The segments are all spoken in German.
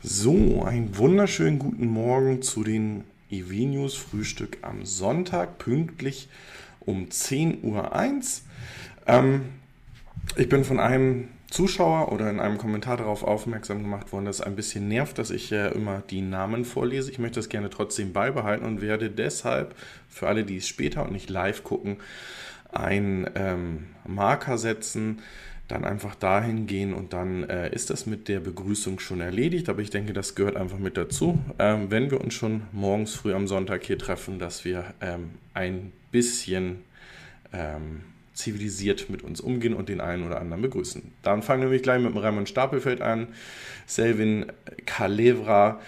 So, einen wunderschönen guten Morgen zu den EV News Frühstück am Sonntag, pünktlich um 10.01 Uhr. Ähm, ich bin von einem Zuschauer oder in einem Kommentar darauf aufmerksam gemacht worden, dass es ein bisschen nervt, dass ich ja immer die Namen vorlese. Ich möchte das gerne trotzdem beibehalten und werde deshalb für alle, die es später und nicht live gucken, einen ähm, Marker setzen, dann einfach dahin gehen und dann äh, ist das mit der Begrüßung schon erledigt. Aber ich denke, das gehört einfach mit dazu, ähm, wenn wir uns schon morgens früh am Sonntag hier treffen, dass wir ähm, ein bisschen ähm, zivilisiert mit uns umgehen und den einen oder anderen begrüßen. Dann fangen wir nämlich gleich mit dem Raimund Stapelfeld an, Selvin Kalevra,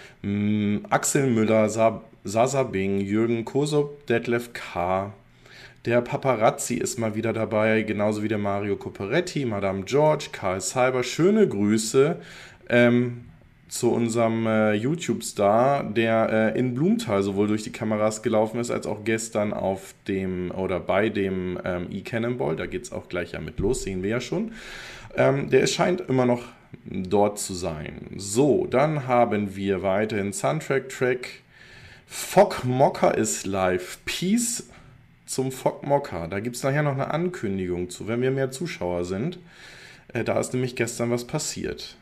Axel Müller, Sasa Bing, Jürgen Kosop, Detlef K., der Paparazzi ist mal wieder dabei, genauso wie der Mario Coperetti, Madame George, Karl Cyber. Schöne Grüße ähm, zu unserem äh, YouTube-Star, der äh, in Blumenthal sowohl durch die Kameras gelaufen ist, als auch gestern auf dem oder bei dem ähm, E-Cannonball. Da geht es auch gleich ja mit los, sehen wir ja schon. Ähm, der scheint immer noch dort zu sein. So, dann haben wir weiterhin Soundtrack-Track. Fock Mocker ist live. Peace zum Fock Mocker. Da gibt es nachher noch eine Ankündigung zu, wenn wir mehr Zuschauer sind. Äh, da ist nämlich gestern was passiert.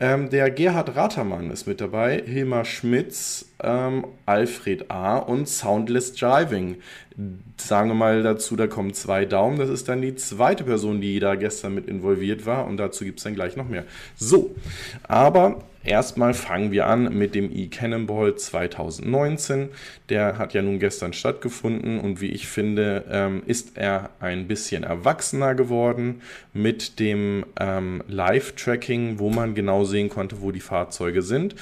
Ähm, der Gerhard Ratermann ist mit dabei, Hilmar Schmitz, ähm, Alfred A. und Soundless Driving. Sagen wir mal dazu, da kommen zwei Daumen. Das ist dann die zweite Person, die da gestern mit involviert war. Und dazu gibt es dann gleich noch mehr. So, aber Erstmal fangen wir an mit dem E-Cannonball 2019. Der hat ja nun gestern stattgefunden und wie ich finde, ähm, ist er ein bisschen erwachsener geworden mit dem ähm, Live-Tracking, wo man genau sehen konnte, wo die Fahrzeuge sind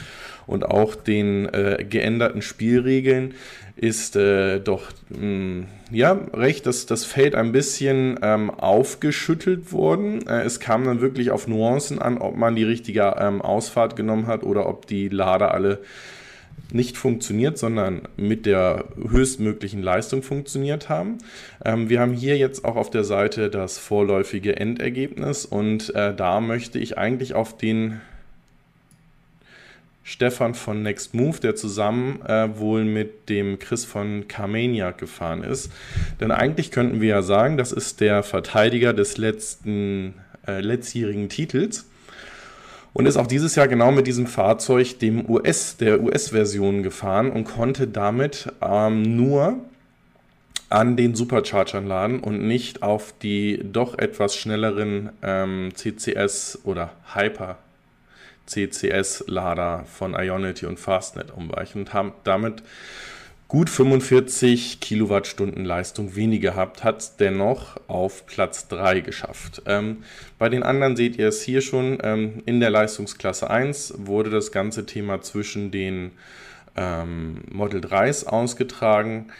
und auch den äh, geänderten Spielregeln ist äh, doch mh, hm, ja recht, dass das Feld ein bisschen ähm, aufgeschüttelt worden. Äh, es kam dann wirklich auf Nuancen an, ob man die richtige ähm, Ausfahrt genommen hat oder ob die Lader alle nicht funktioniert, sondern mit der höchstmöglichen Leistung funktioniert haben. Ähm, wir haben hier jetzt auch auf der Seite das vorläufige Endergebnis und äh, da möchte ich eigentlich auf den Stefan von Next Move, der zusammen äh, wohl mit dem Chris von Carmania gefahren ist. Denn eigentlich könnten wir ja sagen, das ist der Verteidiger des letzten, äh, letztjährigen Titels und ist auch dieses Jahr genau mit diesem Fahrzeug dem US, der US-Version gefahren und konnte damit ähm, nur an den Superchargern laden und nicht auf die doch etwas schnelleren ähm, CCS oder Hyper CCS-Lader von Ionity und Fastnet umweichen und haben damit gut 45 Kilowattstunden Leistung weniger gehabt, hat es dennoch auf Platz 3 geschafft. Ähm, bei den anderen seht ihr es hier schon, ähm, in der Leistungsklasse 1 wurde das ganze Thema zwischen den ähm, Model 3s ausgetragen.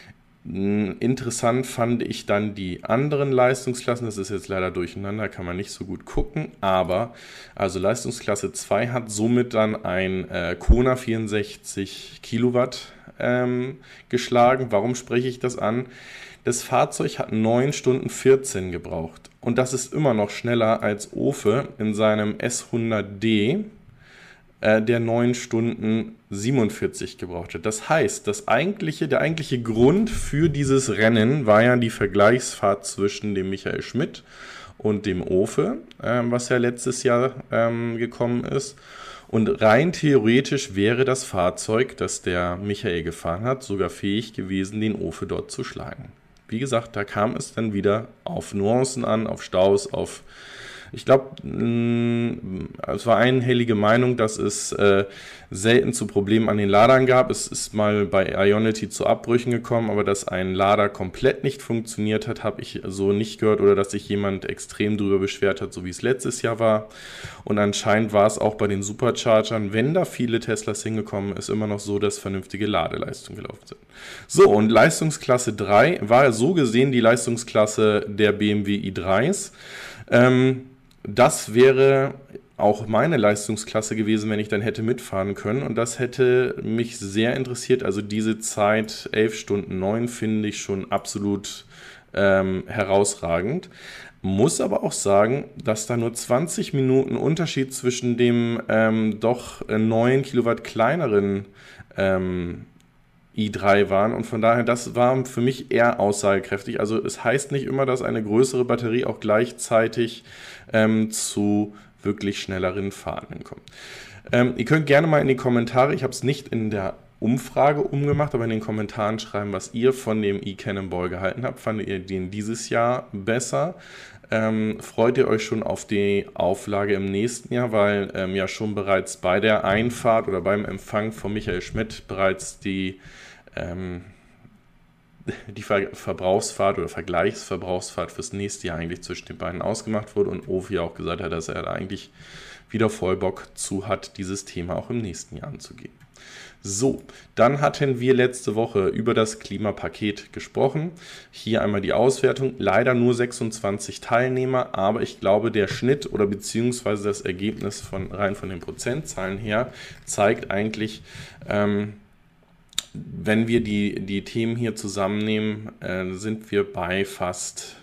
Interessant fand ich dann die anderen Leistungsklassen. Das ist jetzt leider durcheinander, kann man nicht so gut gucken. Aber also Leistungsklasse 2 hat somit dann ein äh, Kona 64 Kilowatt ähm, geschlagen. Warum spreche ich das an? Das Fahrzeug hat 9 Stunden 14 gebraucht. Und das ist immer noch schneller als Ofe in seinem S100D äh, der 9 Stunden 47 gebraucht hat. Das heißt, das eigentliche, der eigentliche Grund für dieses Rennen war ja die Vergleichsfahrt zwischen dem Michael Schmidt und dem Ofe, äh, was ja letztes Jahr ähm, gekommen ist. Und rein theoretisch wäre das Fahrzeug, das der Michael gefahren hat, sogar fähig gewesen, den Ofe dort zu schlagen. Wie gesagt, da kam es dann wieder auf Nuancen an, auf Staus, auf ich glaube, mm, es war einhellige Meinung, dass es äh, selten zu Problemen an den Ladern gab. Es ist mal bei Ionity zu Abbrüchen gekommen, aber dass ein Lader komplett nicht funktioniert hat, habe ich so nicht gehört oder dass sich jemand extrem darüber beschwert hat, so wie es letztes Jahr war. Und anscheinend war es auch bei den Superchargern, wenn da viele Teslas hingekommen ist, immer noch so, dass vernünftige Ladeleistungen gelaufen sind. So, und Leistungsklasse 3 war so gesehen die Leistungsklasse der BMW i3s. Ähm, das wäre auch meine Leistungsklasse gewesen, wenn ich dann hätte mitfahren können. Und das hätte mich sehr interessiert. Also diese Zeit, 11 Stunden 9, finde ich schon absolut ähm, herausragend. muss aber auch sagen, dass da nur 20 Minuten Unterschied zwischen dem ähm, doch 9 äh, Kilowatt kleineren ähm, i3 waren und von daher, das war für mich eher aussagekräftig. Also es heißt nicht immer, dass eine größere Batterie auch gleichzeitig ähm, zu wirklich schnelleren Fahrten kommt. Ähm, ihr könnt gerne mal in die Kommentare, ich habe es nicht in der Umfrage umgemacht, aber in den Kommentaren schreiben, was ihr von dem e-Cannonball gehalten habt. Fandet ihr den dieses Jahr besser? Ähm, freut ihr euch schon auf die Auflage im nächsten Jahr, weil ähm, ja schon bereits bei der Einfahrt oder beim Empfang von Michael Schmidt bereits die, ähm, die Ver Verbrauchsfahrt oder Vergleichsverbrauchsfahrt fürs nächste Jahr eigentlich zwischen den beiden ausgemacht wurde und Ovi auch gesagt hat, dass er da eigentlich wieder voll Bock zu hat, dieses Thema auch im nächsten Jahr anzugehen. So, dann hatten wir letzte Woche über das Klimapaket gesprochen. Hier einmal die Auswertung. Leider nur 26 Teilnehmer, aber ich glaube, der Schnitt oder beziehungsweise das Ergebnis von rein von den Prozentzahlen her zeigt eigentlich, ähm, wenn wir die, die Themen hier zusammennehmen, äh, sind wir bei fast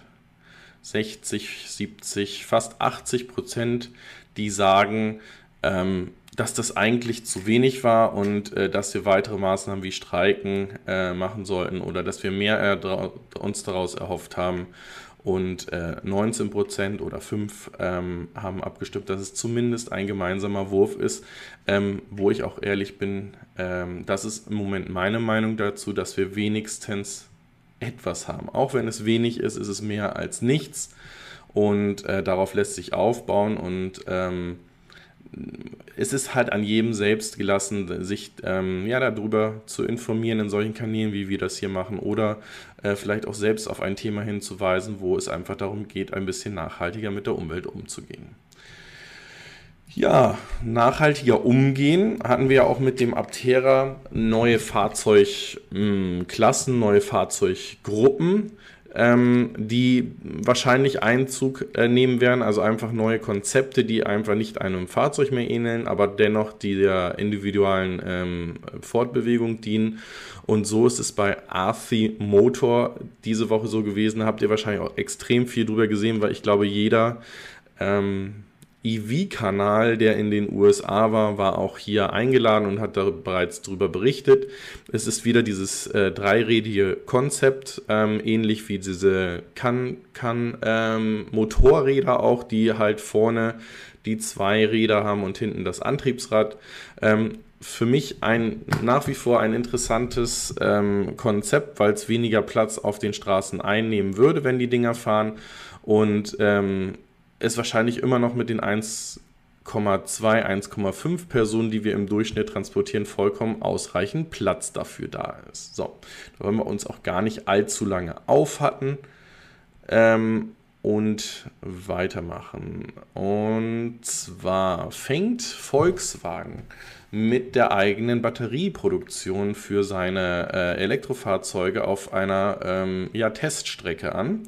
60, 70, fast 80 Prozent, die sagen, ähm, dass das eigentlich zu wenig war und äh, dass wir weitere Maßnahmen wie Streiken äh, machen sollten oder dass wir mehr äh, uns daraus erhofft haben. Und 19 äh, Prozent oder 5 ähm, haben abgestimmt, dass es zumindest ein gemeinsamer Wurf ist, ähm, wo ich auch ehrlich bin, ähm, das ist im Moment meine Meinung dazu, dass wir wenigstens etwas haben. Auch wenn es wenig ist, ist es mehr als nichts und äh, darauf lässt sich aufbauen und ähm, es ist halt an jedem selbst gelassen, sich ähm, ja, darüber zu informieren in solchen Kanälen, wie wir das hier machen, oder äh, vielleicht auch selbst auf ein Thema hinzuweisen, wo es einfach darum geht, ein bisschen nachhaltiger mit der Umwelt umzugehen. Ja, nachhaltiger umgehen hatten wir ja auch mit dem Aptera neue Fahrzeugklassen, neue Fahrzeuggruppen ähm, die wahrscheinlich Einzug äh, nehmen werden, also einfach neue Konzepte, die einfach nicht einem Fahrzeug mehr ähneln, aber dennoch der individuellen ähm, Fortbewegung dienen. Und so ist es bei Arthi Motor diese Woche so gewesen. Habt ihr wahrscheinlich auch extrem viel drüber gesehen, weil ich glaube, jeder ähm, EV-Kanal, der in den USA war, war auch hier eingeladen und hat da bereits darüber berichtet. Es ist wieder dieses äh, dreirädige Konzept, ähm, ähnlich wie diese Kann-Motorräder ähm, auch, die halt vorne die zwei Räder haben und hinten das Antriebsrad. Ähm, für mich ein nach wie vor ein interessantes ähm, Konzept, weil es weniger Platz auf den Straßen einnehmen würde, wenn die Dinger fahren. Und ähm, es wahrscheinlich immer noch mit den 1,2, 1,5 Personen, die wir im Durchschnitt transportieren, vollkommen ausreichend Platz dafür da ist. So, da wollen wir uns auch gar nicht allzu lange aufhatten ähm, und weitermachen. Und zwar fängt Volkswagen mit der eigenen Batterieproduktion für seine äh, Elektrofahrzeuge auf einer ähm, ja, Teststrecke an.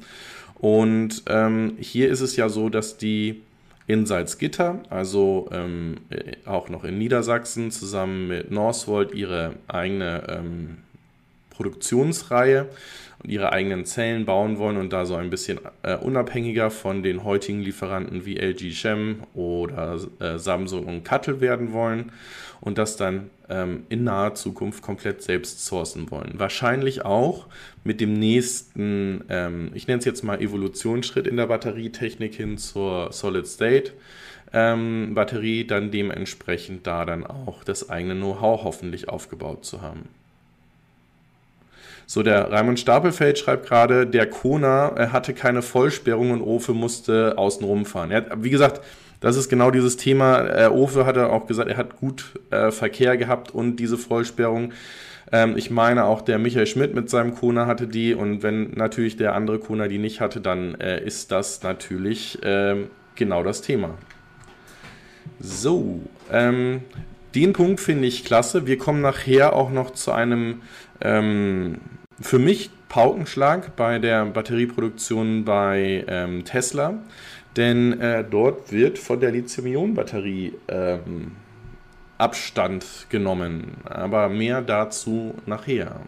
Und ähm, hier ist es ja so, dass die in Salzgitter, also ähm, auch noch in Niedersachsen, zusammen mit Northvolt ihre eigene ähm, Produktionsreihe und ihre eigenen Zellen bauen wollen und da so ein bisschen äh, unabhängiger von den heutigen Lieferanten wie LG Chem oder äh, Samsung und Cuttle werden wollen. Und das dann ähm, in naher Zukunft komplett selbst sourcen wollen. Wahrscheinlich auch mit dem nächsten, ähm, ich nenne es jetzt mal Evolutionsschritt in der Batterietechnik hin zur Solid State. Ähm, Batterie dann dementsprechend da dann auch das eigene Know-how hoffentlich aufgebaut zu haben. So, der Raimund Stapelfeld schreibt gerade, der Kona äh, hatte keine Vollsperrung und Ofe musste außen rumfahren. Er, wie gesagt, das ist genau dieses Thema. Äh, Ofe hatte auch gesagt, er hat gut äh, Verkehr gehabt und diese Vollsperrung. Ähm, ich meine auch der Michael Schmidt mit seinem Kona hatte die und wenn natürlich der andere Kona die nicht hatte, dann äh, ist das natürlich ähm, genau das Thema. So, ähm, den Punkt finde ich klasse. Wir kommen nachher auch noch zu einem ähm, für mich Paukenschlag bei der Batterieproduktion bei ähm, Tesla. Denn äh, dort wird von der Lithium-Ionen-Batterie ähm, Abstand genommen. Aber mehr dazu nachher.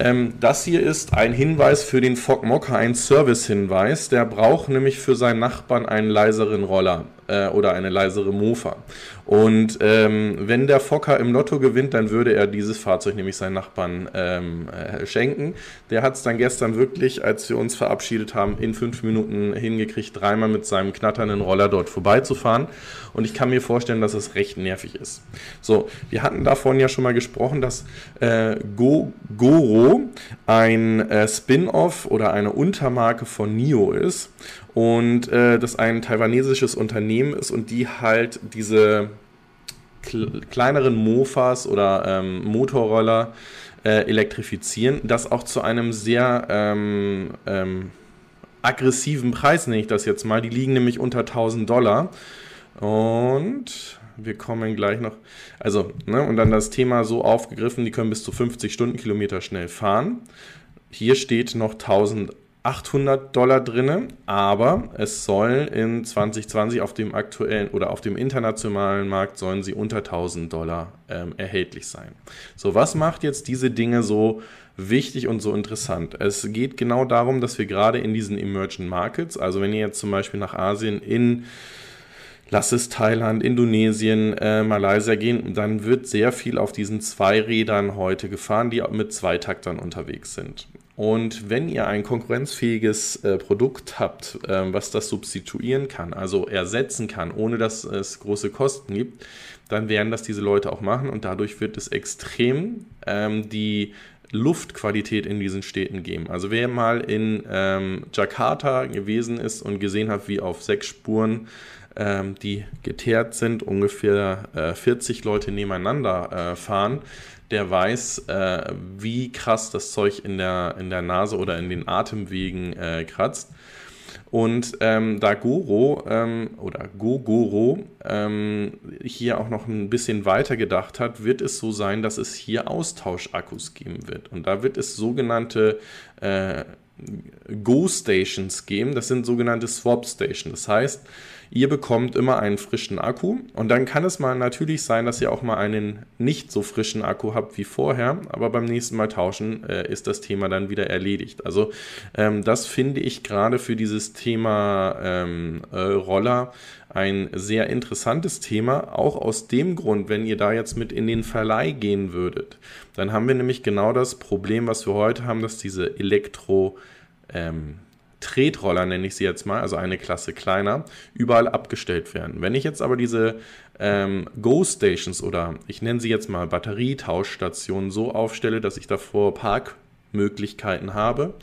Ähm, das hier ist ein Hinweis für den Fog Mocker, ein Service-Hinweis. Der braucht nämlich für seinen Nachbarn einen leiseren Roller äh, oder eine leisere Mofa. Und ähm, wenn der Fokker im Lotto gewinnt, dann würde er dieses Fahrzeug nämlich seinen Nachbarn ähm, äh, schenken. Der hat es dann gestern wirklich, als wir uns verabschiedet haben, in fünf Minuten hingekriegt, dreimal mit seinem knatternden Roller dort vorbeizufahren. Und ich kann mir vorstellen, dass es recht nervig ist. So, wir hatten davon ja schon mal gesprochen, dass äh, Go Goro ein äh, Spin-off oder eine Untermarke von NIO ist und äh, das ein taiwanesisches Unternehmen ist und die halt diese kleineren Mofas oder ähm, Motorroller äh, elektrifizieren, das auch zu einem sehr ähm, ähm, aggressiven Preis, nenne ich das jetzt mal. Die liegen nämlich unter 1000 Dollar. Und wir kommen gleich noch, also, ne, und dann das Thema so aufgegriffen, die können bis zu 50 Stundenkilometer schnell fahren. Hier steht noch 1000 800 Dollar drin, aber es soll in 2020 auf dem aktuellen oder auf dem internationalen Markt sollen sie unter 1000 Dollar ähm, erhältlich sein. So, was macht jetzt diese Dinge so wichtig und so interessant? Es geht genau darum, dass wir gerade in diesen Emerging Markets, also wenn ihr jetzt zum Beispiel nach Asien in lass es Thailand, Indonesien, äh, Malaysia gehen, dann wird sehr viel auf diesen Zweirädern heute gefahren, die mit Zweitaktern unterwegs sind. Und wenn ihr ein konkurrenzfähiges äh, Produkt habt, äh, was das substituieren kann, also ersetzen kann, ohne dass es große Kosten gibt, dann werden das diese Leute auch machen und dadurch wird es extrem ähm, die Luftqualität in diesen Städten geben. Also wer mal in ähm, Jakarta gewesen ist und gesehen hat, wie auf sechs Spuren ähm, die geteert sind, ungefähr äh, 40 Leute nebeneinander äh, fahren, der weiß, äh, wie krass das Zeug in der, in der Nase oder in den Atemwegen äh, kratzt. Und ähm, da Goro ähm, oder Gogoro ähm, hier auch noch ein bisschen weiter gedacht hat, wird es so sein, dass es hier Austauschakkus geben wird. Und da wird es sogenannte äh, Go-Stations geben. Das sind sogenannte Swap-Stations. Das heißt, Ihr bekommt immer einen frischen Akku. Und dann kann es mal natürlich sein, dass ihr auch mal einen nicht so frischen Akku habt wie vorher, aber beim nächsten Mal tauschen äh, ist das Thema dann wieder erledigt. Also ähm, das finde ich gerade für dieses Thema ähm, äh, Roller ein sehr interessantes Thema, auch aus dem Grund, wenn ihr da jetzt mit in den Verleih gehen würdet, dann haben wir nämlich genau das Problem, was wir heute haben, dass diese Elektro ähm, Tretroller, nenne ich sie jetzt mal, also eine Klasse kleiner, überall abgestellt werden. Wenn ich jetzt aber diese ähm, Go-Stations oder ich nenne sie jetzt mal Batterietauschstationen so aufstelle, dass ich davor Parkmöglichkeiten habe,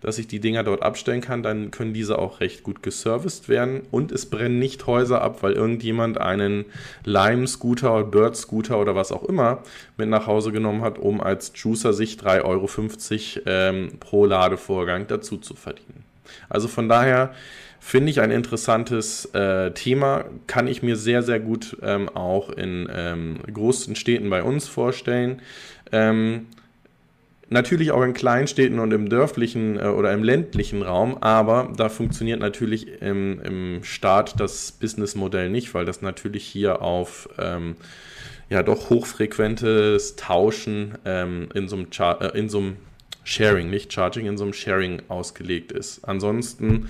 dass ich die Dinger dort abstellen kann, dann können diese auch recht gut geserviced werden und es brennen nicht Häuser ab, weil irgendjemand einen Lime-Scooter oder Bird-Scooter oder was auch immer mit nach Hause genommen hat, um als Juicer sich 3,50 Euro ähm, pro Ladevorgang dazu zu verdienen. Also von daher finde ich ein interessantes äh, Thema, kann ich mir sehr, sehr gut ähm, auch in ähm, großen Städten bei uns vorstellen. Ähm, natürlich auch in Kleinstädten und im dörflichen äh, oder im ländlichen Raum, aber da funktioniert natürlich im, im Staat das Businessmodell nicht, weil das natürlich hier auf ähm, ja doch hochfrequentes Tauschen ähm, in so einem, äh, in so einem Sharing, nicht Charging, in so einem Sharing ausgelegt ist. Ansonsten,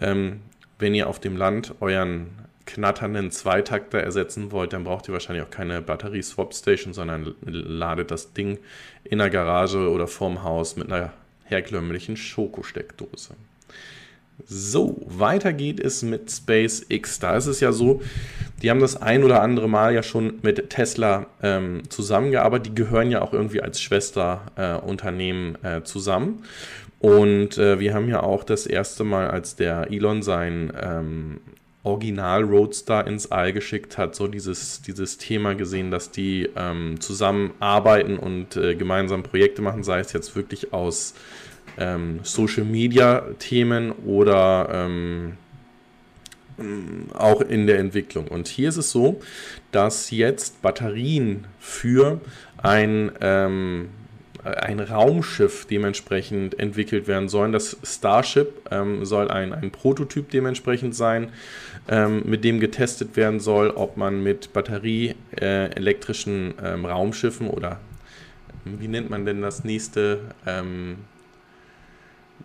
ähm, wenn ihr auf dem Land euren knatternden Zweitakter ersetzen wollt, dann braucht ihr wahrscheinlich auch keine Batterie-Swap-Station, sondern ladet das Ding in der Garage oder vorm Haus mit einer herkömmlichen Schokosteckdose. So, weiter geht es mit SpaceX. Da ist es ja so, die haben das ein oder andere Mal ja schon mit Tesla ähm, zusammengearbeitet. Die gehören ja auch irgendwie als Schwesterunternehmen äh, äh, zusammen. Und äh, wir haben ja auch das erste Mal, als der Elon sein ähm, Original Roadster ins All geschickt hat, so dieses, dieses Thema gesehen, dass die ähm, zusammenarbeiten und äh, gemeinsam Projekte machen, sei es jetzt wirklich aus ähm, Social Media Themen oder ähm, auch in der Entwicklung. Und hier ist es so, dass jetzt Batterien für ein, ähm, ein Raumschiff dementsprechend entwickelt werden sollen. Das Starship ähm, soll ein, ein Prototyp dementsprechend sein, ähm, mit dem getestet werden soll, ob man mit batterieelektrischen äh, ähm, Raumschiffen oder wie nennt man denn das nächste? Ähm,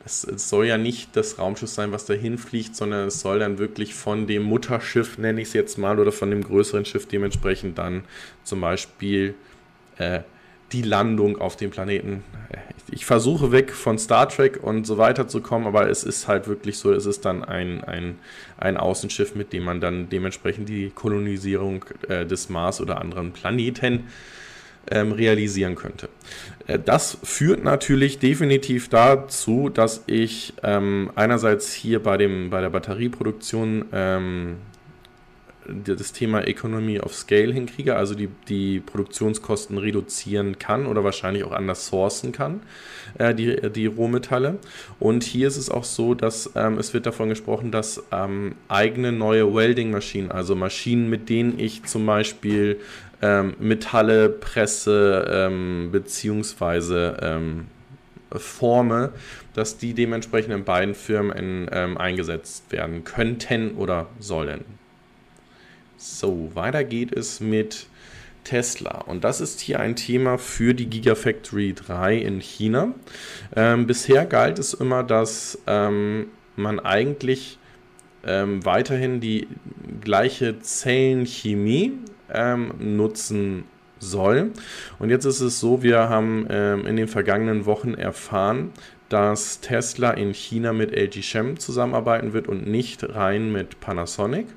es, soll ja nicht das Raumschiff sein, was dahin fliegt, sondern es soll dann wirklich von dem Mutterschiff, nenne ich es jetzt mal, oder von dem größeren Schiff dementsprechend dann zum Beispiel äh, die Landung auf dem Planeten. Ich versuche weg von Star Trek und so weiter zu kommen, aber es ist halt wirklich so, es ist dann ein, ein, ein Außenschiff, mit dem man dann dementsprechend die Kolonisierung äh, des Mars oder anderen Planeten ähm, realisieren könnte. Äh, das führt natürlich definitiv dazu, dass ich ähm, einerseits hier bei, dem, bei der Batterieproduktion ähm, das Thema Economy of Scale hinkriege, also die, die Produktionskosten reduzieren kann oder wahrscheinlich auch anders sourcen kann, äh, die, die Rohmetalle. Und hier ist es auch so, dass ähm, es wird davon gesprochen, dass ähm, eigene neue Welding-Maschinen, also Maschinen, mit denen ich zum Beispiel ähm, Metalle presse ähm, beziehungsweise ähm, forme, dass die dementsprechend in beiden Firmen in, ähm, eingesetzt werden könnten oder sollen. So, weiter geht es mit Tesla. Und das ist hier ein Thema für die Gigafactory 3 in China. Ähm, bisher galt es immer, dass ähm, man eigentlich ähm, weiterhin die gleiche Zellenchemie ähm, nutzen soll. Und jetzt ist es so, wir haben ähm, in den vergangenen Wochen erfahren, dass Tesla in China mit LG Chem zusammenarbeiten wird und nicht rein mit Panasonic.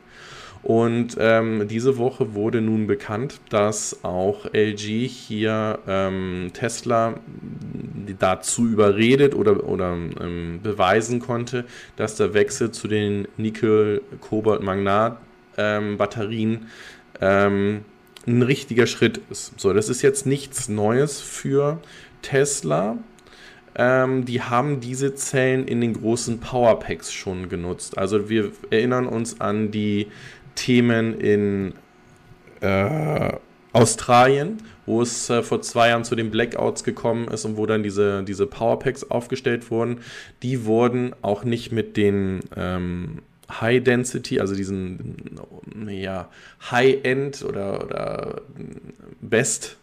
Und ähm, diese Woche wurde nun bekannt, dass auch LG hier ähm, Tesla dazu überredet oder, oder ähm, beweisen konnte, dass der Wechsel zu den Nickel-Kobalt-Magnat-Batterien ähm, ein richtiger Schritt ist. So, das ist jetzt nichts Neues für Tesla. Ähm, die haben diese Zellen in den großen Powerpacks schon genutzt. Also wir erinnern uns an die Themen in äh, Australien, wo es äh, vor zwei Jahren zu den Blackouts gekommen ist und wo dann diese, diese Powerpacks aufgestellt wurden. Die wurden auch nicht mit den ähm, High Density, also diesen ja, High-End oder, oder Best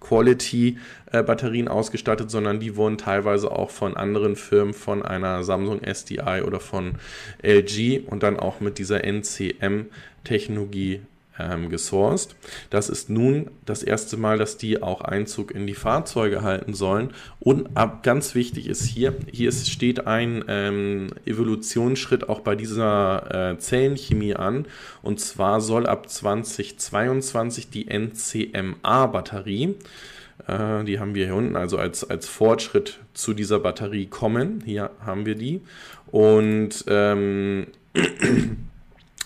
Quality-Batterien äh, ausgestattet, sondern die wurden teilweise auch von anderen Firmen, von einer Samsung SDI oder von LG und dann auch mit dieser NCM-Technologie ähm, gesourced. Das ist nun das erste Mal, dass die auch Einzug in die Fahrzeuge halten sollen. Und ab, ganz wichtig ist hier, hier ist, steht ein ähm, Evolutionsschritt auch bei dieser äh, Zellenchemie an. Und zwar soll ab 2022 die NCMA-Batterie, äh, die haben wir hier unten, also als, als Fortschritt zu dieser Batterie kommen. Hier haben wir die. Und ähm,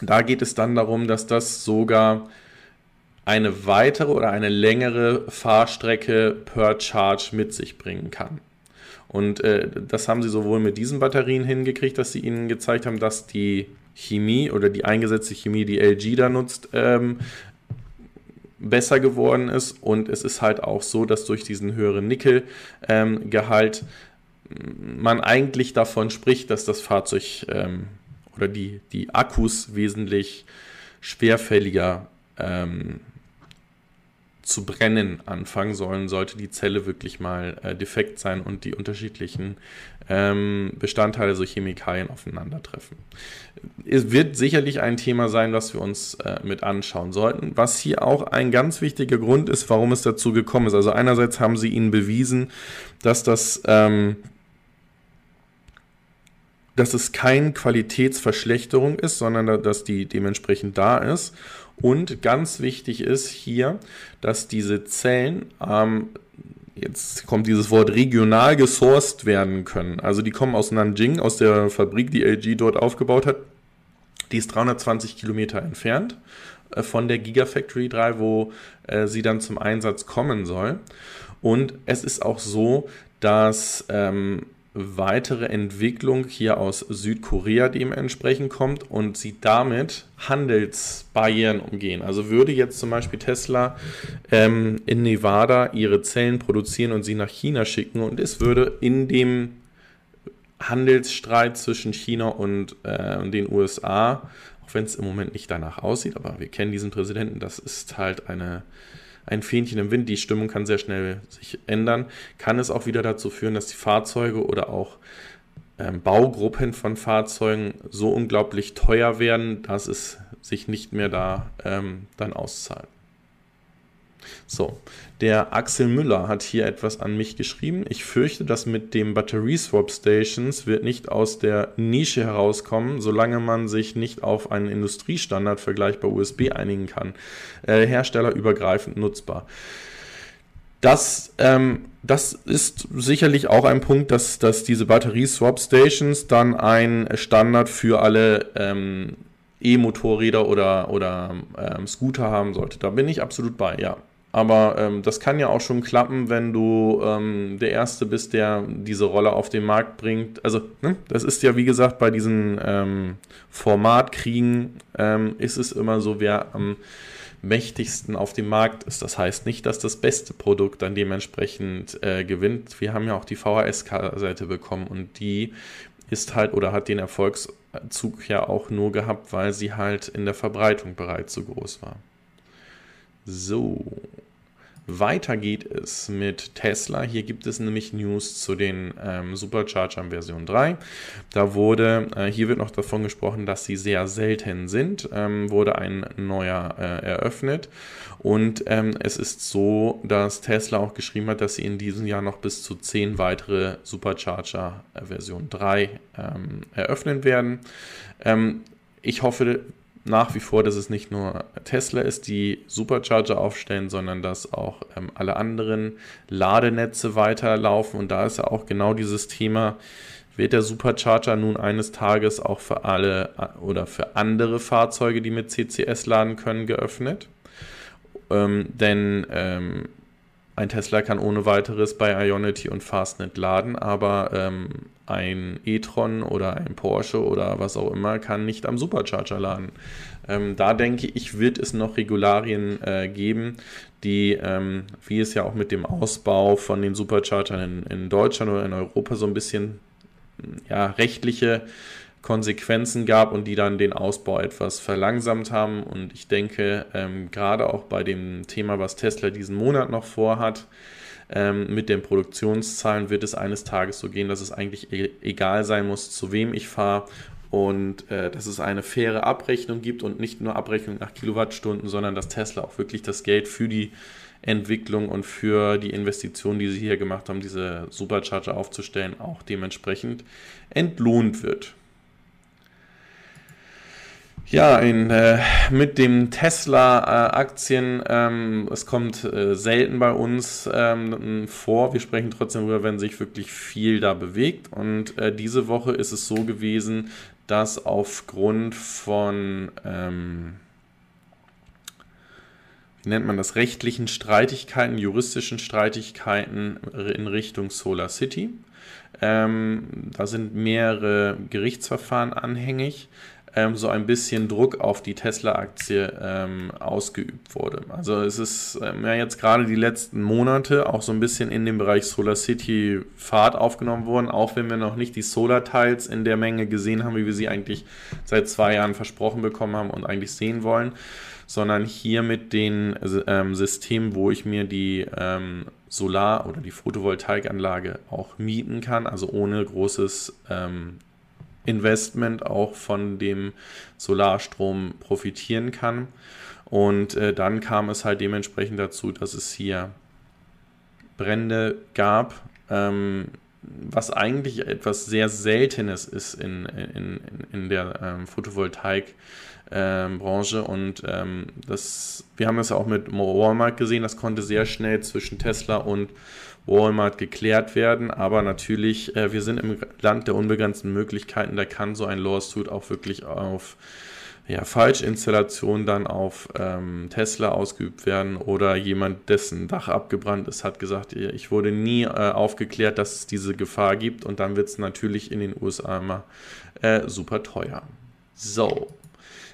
Da geht es dann darum, dass das sogar eine weitere oder eine längere Fahrstrecke per Charge mit sich bringen kann. Und äh, das haben sie sowohl mit diesen Batterien hingekriegt, dass sie ihnen gezeigt haben, dass die Chemie oder die eingesetzte Chemie, die LG da nutzt, ähm, besser geworden ist. Und es ist halt auch so, dass durch diesen höheren Nickelgehalt ähm, man eigentlich davon spricht, dass das Fahrzeug ähm, oder die, die Akkus wesentlich schwerfälliger ähm, zu brennen anfangen sollen, sollte die Zelle wirklich mal äh, defekt sein und die unterschiedlichen ähm, Bestandteile, so Chemikalien, aufeinandertreffen. Es wird sicherlich ein Thema sein, was wir uns äh, mit anschauen sollten. Was hier auch ein ganz wichtiger Grund ist, warum es dazu gekommen ist. Also einerseits haben sie ihnen bewiesen, dass das ähm, dass es keine Qualitätsverschlechterung ist, sondern dass die dementsprechend da ist. Und ganz wichtig ist hier, dass diese Zellen, ähm, jetzt kommt dieses Wort regional gesourced werden können. Also die kommen aus Nanjing, aus der Fabrik, die LG dort aufgebaut hat. Die ist 320 Kilometer entfernt äh, von der Gigafactory 3, wo äh, sie dann zum Einsatz kommen soll. Und es ist auch so, dass ähm, weitere Entwicklung hier aus Südkorea dementsprechend kommt und sie damit Handelsbarrieren umgehen. Also würde jetzt zum Beispiel Tesla ähm, in Nevada ihre Zellen produzieren und sie nach China schicken und es würde in dem Handelsstreit zwischen China und äh, den USA, auch wenn es im Moment nicht danach aussieht, aber wir kennen diesen Präsidenten, das ist halt eine ein Fähnchen im Wind, die Stimmung kann sehr schnell sich ändern, kann es auch wieder dazu führen, dass die Fahrzeuge oder auch ähm, Baugruppen von Fahrzeugen so unglaublich teuer werden, dass es sich nicht mehr da ähm, dann auszahlt. So, der Axel Müller hat hier etwas an mich geschrieben. Ich fürchte, dass mit dem Batterieswap Stations wird nicht aus der Nische herauskommen, solange man sich nicht auf einen Industriestandard vergleichbar USB einigen kann. Äh, herstellerübergreifend nutzbar. Das, ähm, das ist sicherlich auch ein Punkt, dass, dass diese Batterieswap-Stations dann ein Standard für alle ähm, E-Motorräder oder, oder ähm, Scooter haben sollte. Da bin ich absolut bei, ja. Aber ähm, das kann ja auch schon klappen, wenn du ähm, der Erste bist, der diese Rolle auf den Markt bringt. Also, ne, das ist ja wie gesagt bei diesen ähm, Formatkriegen ähm, ist es immer so, wer am mächtigsten auf dem Markt ist. Das heißt nicht, dass das beste Produkt dann dementsprechend äh, gewinnt. Wir haben ja auch die VHS-Seite bekommen und die ist halt oder hat den Erfolgszug ja auch nur gehabt, weil sie halt in der Verbreitung bereits so groß war. So, weiter geht es mit Tesla. Hier gibt es nämlich News zu den ähm, Superchargern Version 3. Da wurde, äh, hier wird noch davon gesprochen, dass sie sehr selten sind. Ähm, wurde ein neuer äh, eröffnet. Und ähm, es ist so, dass Tesla auch geschrieben hat, dass sie in diesem Jahr noch bis zu 10 weitere Supercharger äh, Version 3 ähm, eröffnen werden. Ähm, ich hoffe, nach wie vor, dass es nicht nur Tesla ist, die Supercharger aufstellen, sondern dass auch ähm, alle anderen Ladenetze weiterlaufen. Und da ist ja auch genau dieses Thema, wird der Supercharger nun eines Tages auch für alle äh, oder für andere Fahrzeuge, die mit CCS laden können, geöffnet. Ähm, denn ähm, ein Tesla kann ohne weiteres bei Ionity und Fastnet laden, aber ähm, ein e-tron oder ein Porsche oder was auch immer kann nicht am Supercharger laden. Ähm, da denke ich, wird es noch Regularien äh, geben, die, ähm, wie es ja auch mit dem Ausbau von den Superchargern in, in Deutschland oder in Europa so ein bisschen ja, rechtliche Konsequenzen gab und die dann den Ausbau etwas verlangsamt haben. Und ich denke, ähm, gerade auch bei dem Thema, was Tesla diesen Monat noch vorhat, ähm, mit den Produktionszahlen wird es eines Tages so gehen, dass es eigentlich e egal sein muss, zu wem ich fahre und äh, dass es eine faire Abrechnung gibt und nicht nur Abrechnung nach Kilowattstunden, sondern dass Tesla auch wirklich das Geld für die Entwicklung und für die Investition, die sie hier gemacht haben, diese Supercharger aufzustellen, auch dementsprechend entlohnt wird. Ja, in, äh, mit dem Tesla-Aktien, äh, ähm, es kommt äh, selten bei uns ähm, vor. Wir sprechen trotzdem darüber, wenn sich wirklich viel da bewegt. Und äh, diese Woche ist es so gewesen, dass aufgrund von, ähm, wie nennt man das, rechtlichen Streitigkeiten, juristischen Streitigkeiten in Richtung Solar City, ähm, da sind mehrere Gerichtsverfahren anhängig ähm, so ein bisschen Druck auf die Tesla-Aktie ähm, ausgeübt wurde. Also es ist ähm, ja jetzt gerade die letzten Monate auch so ein bisschen in dem Bereich Solar City Fahrt aufgenommen worden, auch wenn wir noch nicht die Solar-Tiles in der Menge gesehen haben, wie wir sie eigentlich seit zwei Jahren versprochen bekommen haben und eigentlich sehen wollen, sondern hier mit den ähm, Systemen, wo ich mir die ähm, Solar- oder die Photovoltaikanlage auch mieten kann, also ohne großes ähm, Investment auch von dem Solarstrom profitieren kann. Und äh, dann kam es halt dementsprechend dazu, dass es hier Brände gab, ähm, was eigentlich etwas sehr Seltenes ist in, in, in der ähm, Photovoltaik-Branche. Ähm, und ähm, das, wir haben das auch mit Walmart gesehen, das konnte sehr schnell zwischen Tesla und Walmart geklärt werden. Aber natürlich, äh, wir sind im Land der unbegrenzten Möglichkeiten. Da kann so ein Lawsuit auch wirklich auf ja, Falschinstallation dann auf ähm, Tesla ausgeübt werden oder jemand, dessen Dach abgebrannt ist, hat gesagt, ich wurde nie äh, aufgeklärt, dass es diese Gefahr gibt und dann wird es natürlich in den USA immer äh, super teuer. So,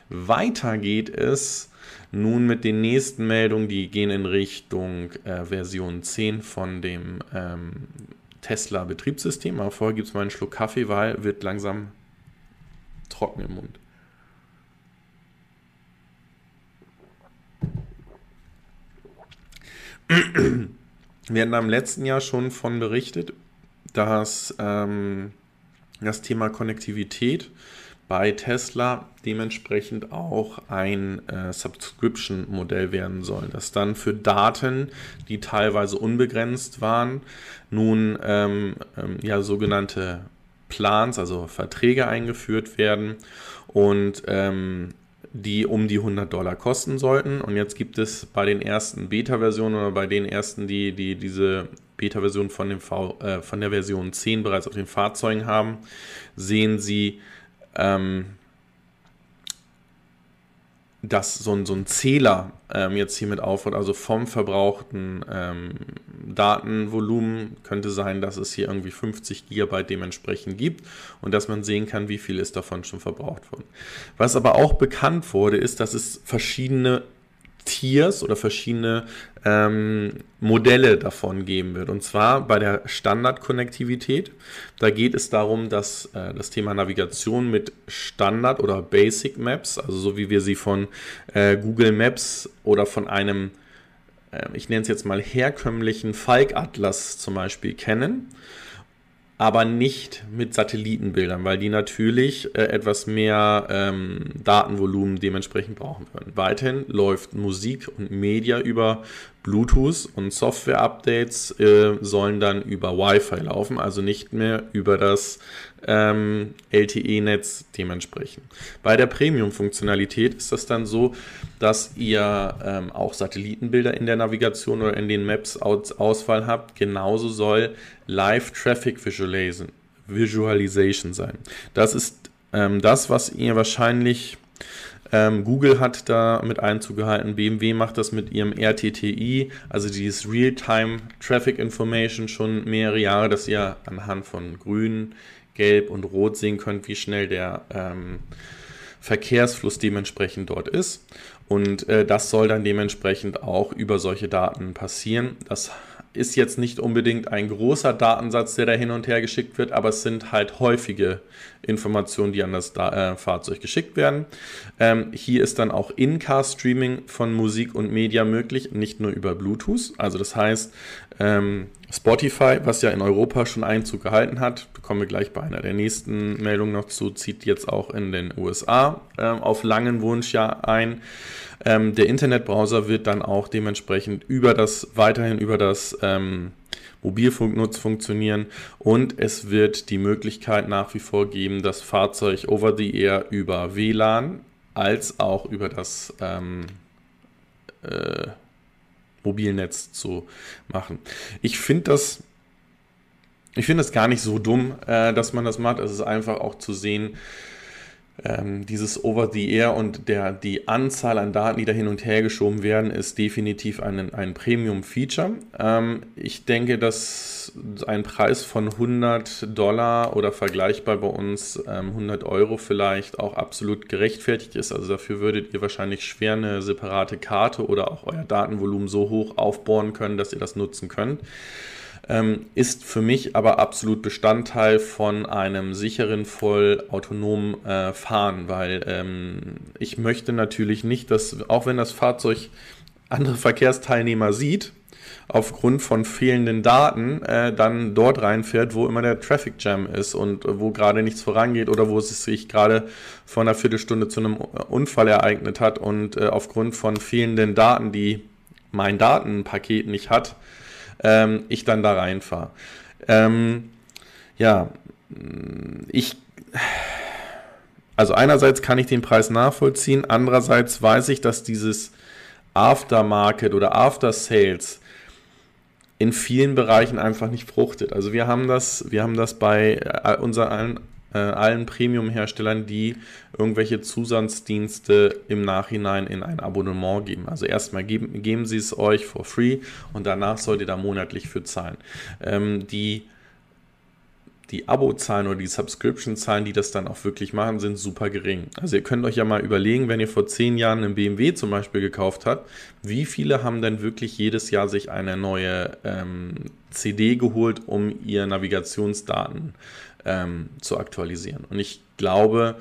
weiter geht es nun mit den nächsten Meldungen, die gehen in Richtung äh, Version 10 von dem ähm, Tesla Betriebssystem. Aber vorher gibt es mal einen Schluck Kaffee, weil wird langsam trocken im Mund. Wir hatten im letzten Jahr schon von berichtet, dass ähm, das Thema Konnektivität bei Tesla dementsprechend auch ein äh, Subscription-Modell werden soll, das dann für Daten, die teilweise unbegrenzt waren, nun ähm, ähm, ja sogenannte Plans, also Verträge eingeführt werden und ähm, die um die 100 Dollar kosten sollten. Und jetzt gibt es bei den ersten Beta-Versionen oder bei den ersten, die, die diese Beta-Version von, äh, von der Version 10 bereits auf den Fahrzeugen haben, sehen Sie ähm, dass so ein, so ein Zähler ähm, jetzt hiermit aufhört, also vom verbrauchten ähm, Datenvolumen könnte sein, dass es hier irgendwie 50 Gigabyte dementsprechend gibt und dass man sehen kann, wie viel ist davon schon verbraucht worden. Was aber auch bekannt wurde, ist, dass es verschiedene Tiers oder verschiedene ähm, Modelle davon geben wird. Und zwar bei der Standardkonnektivität. Da geht es darum, dass äh, das Thema Navigation mit Standard oder Basic Maps, also so wie wir sie von äh, Google Maps oder von einem, äh, ich nenne es jetzt mal herkömmlichen Falkatlas zum Beispiel kennen, aber nicht mit Satellitenbildern, weil die natürlich äh, etwas mehr ähm, Datenvolumen dementsprechend brauchen würden. Weiterhin läuft Musik und Media über Bluetooth und Software-Updates äh, sollen dann über Wi-Fi laufen, also nicht mehr über das ähm, LTE-Netz dementsprechend. Bei der Premium-Funktionalität ist das dann so, dass ihr ähm, auch Satellitenbilder in der Navigation oder in den Maps aus Auswahl habt. Genauso soll Live Traffic Visualization, Visualization sein. Das ist ähm, das, was ihr wahrscheinlich ähm, Google hat da mit Einzug gehalten, BMW macht das mit ihrem RTTI, also dieses Real-Time Traffic Information schon mehrere Jahre, dass ihr anhand von grün, gelb und rot sehen könnt, wie schnell der ähm, Verkehrsfluss dementsprechend dort ist. Und äh, das soll dann dementsprechend auch über solche Daten passieren. Das ist jetzt nicht unbedingt ein großer Datensatz, der da hin und her geschickt wird, aber es sind halt häufige Informationen, die an das da äh, Fahrzeug geschickt werden. Ähm, hier ist dann auch In-Car-Streaming von Musik und Media möglich, nicht nur über Bluetooth. Also das heißt, ähm, Spotify, was ja in Europa schon Einzug gehalten hat, kommen wir gleich bei einer der nächsten Meldungen noch zu, zieht jetzt auch in den USA äh, auf langen Wunsch ja ein. Ähm, der Internetbrowser wird dann auch dementsprechend über das, weiterhin über das ähm, Mobilfunknutz funktionieren und es wird die Möglichkeit nach wie vor geben, das Fahrzeug over the air über WLAN als auch über das ähm, äh, Mobilnetz zu machen. Ich finde das, ich finde das gar nicht so dumm, äh, dass man das macht. Es ist einfach auch zu sehen, ähm, dieses Over-the-Air und der, die Anzahl an Daten, die da hin und her geschoben werden, ist definitiv ein, ein Premium-Feature. Ähm, ich denke, dass ein Preis von 100 Dollar oder vergleichbar bei uns ähm, 100 Euro vielleicht auch absolut gerechtfertigt ist. Also dafür würdet ihr wahrscheinlich schwer eine separate Karte oder auch euer Datenvolumen so hoch aufbohren können, dass ihr das nutzen könnt ähm, ist für mich aber absolut Bestandteil von einem sicheren, voll autonomen äh, Fahren, weil ähm, ich möchte natürlich nicht, dass, auch wenn das Fahrzeug andere Verkehrsteilnehmer sieht, aufgrund von fehlenden Daten äh, dann dort reinfährt, wo immer der Traffic Jam ist und wo gerade nichts vorangeht oder wo es sich gerade vor einer Viertelstunde zu einem Unfall ereignet hat und äh, aufgrund von fehlenden Daten, die mein Datenpaket nicht hat, ähm, ich dann da reinfahre. Ähm, ja, ich, also einerseits kann ich den Preis nachvollziehen, andererseits weiß ich, dass dieses Aftermarket oder After Sales in vielen Bereichen einfach nicht fruchtet. Also wir haben das, wir haben das bei äh, unseren äh, allen Premium-Herstellern, die irgendwelche Zusatzdienste im Nachhinein in ein Abonnement geben. Also erstmal geben, geben sie es euch for free und danach sollt ihr da monatlich für zahlen. Ähm, die die Abo-Zahlen oder die Subscription-Zahlen, die das dann auch wirklich machen, sind super gering. Also ihr könnt euch ja mal überlegen, wenn ihr vor zehn Jahren einen BMW zum Beispiel gekauft habt, wie viele haben denn wirklich jedes Jahr sich eine neue ähm, CD geholt, um ihr Navigationsdaten ähm, zu aktualisieren. Und ich glaube,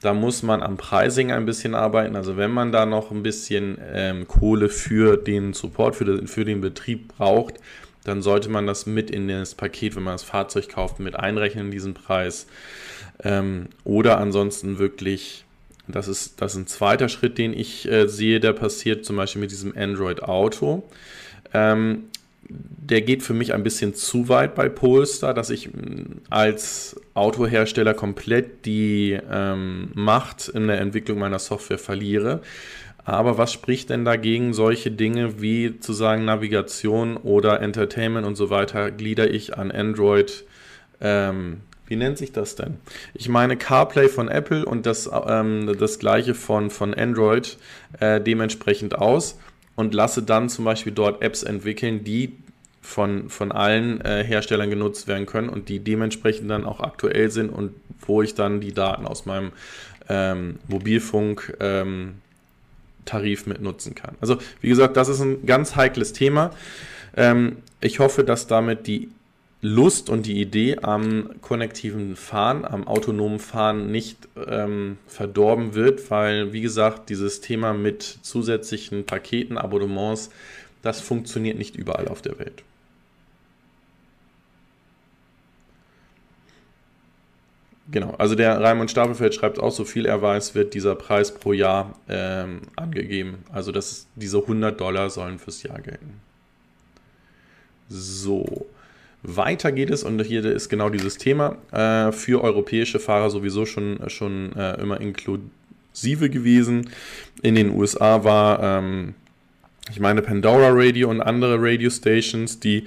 Da muss man am Pricing ein bisschen arbeiten. Also wenn man da noch ein bisschen ähm, Kohle für den Support, für den, für den Betrieb braucht, dann sollte man das mit in das Paket, wenn man das Fahrzeug kauft, mit einrechnen, diesen Preis. Ähm, oder ansonsten wirklich, das ist, das ist ein zweiter Schritt, den ich äh, sehe, der passiert zum Beispiel mit diesem Android Auto. Ähm, der geht für mich ein bisschen zu weit bei Polestar, dass ich mm, als Autohersteller komplett die ähm, Macht in der Entwicklung meiner Software verliere. Aber was spricht denn dagegen, solche Dinge wie zu sagen Navigation oder Entertainment und so weiter glieder ich an Android? Ähm, wie nennt sich das denn? Ich meine CarPlay von Apple und das, ähm, das gleiche von, von Android äh, dementsprechend aus und lasse dann zum Beispiel dort Apps entwickeln, die von, von allen äh, Herstellern genutzt werden können und die dementsprechend dann auch aktuell sind und wo ich dann die Daten aus meinem ähm, Mobilfunk ähm, mit nutzen kann. Also wie gesagt, das ist ein ganz heikles Thema. Ähm, ich hoffe, dass damit die Lust und die Idee am konnektiven Fahren, am autonomen Fahren nicht ähm, verdorben wird, weil, wie gesagt, dieses Thema mit zusätzlichen Paketen, Abonnements, das funktioniert nicht überall auf der Welt. Genau, also der Raimund Stapelfeld schreibt auch, so viel er weiß, wird dieser Preis pro Jahr ähm, angegeben. Also das diese 100 Dollar sollen fürs Jahr gelten. So. Weiter geht es, und hier ist genau dieses Thema, äh, für europäische Fahrer sowieso schon, schon äh, immer inklusive gewesen. In den USA war, ähm, ich meine, Pandora Radio und andere Radio Stations, die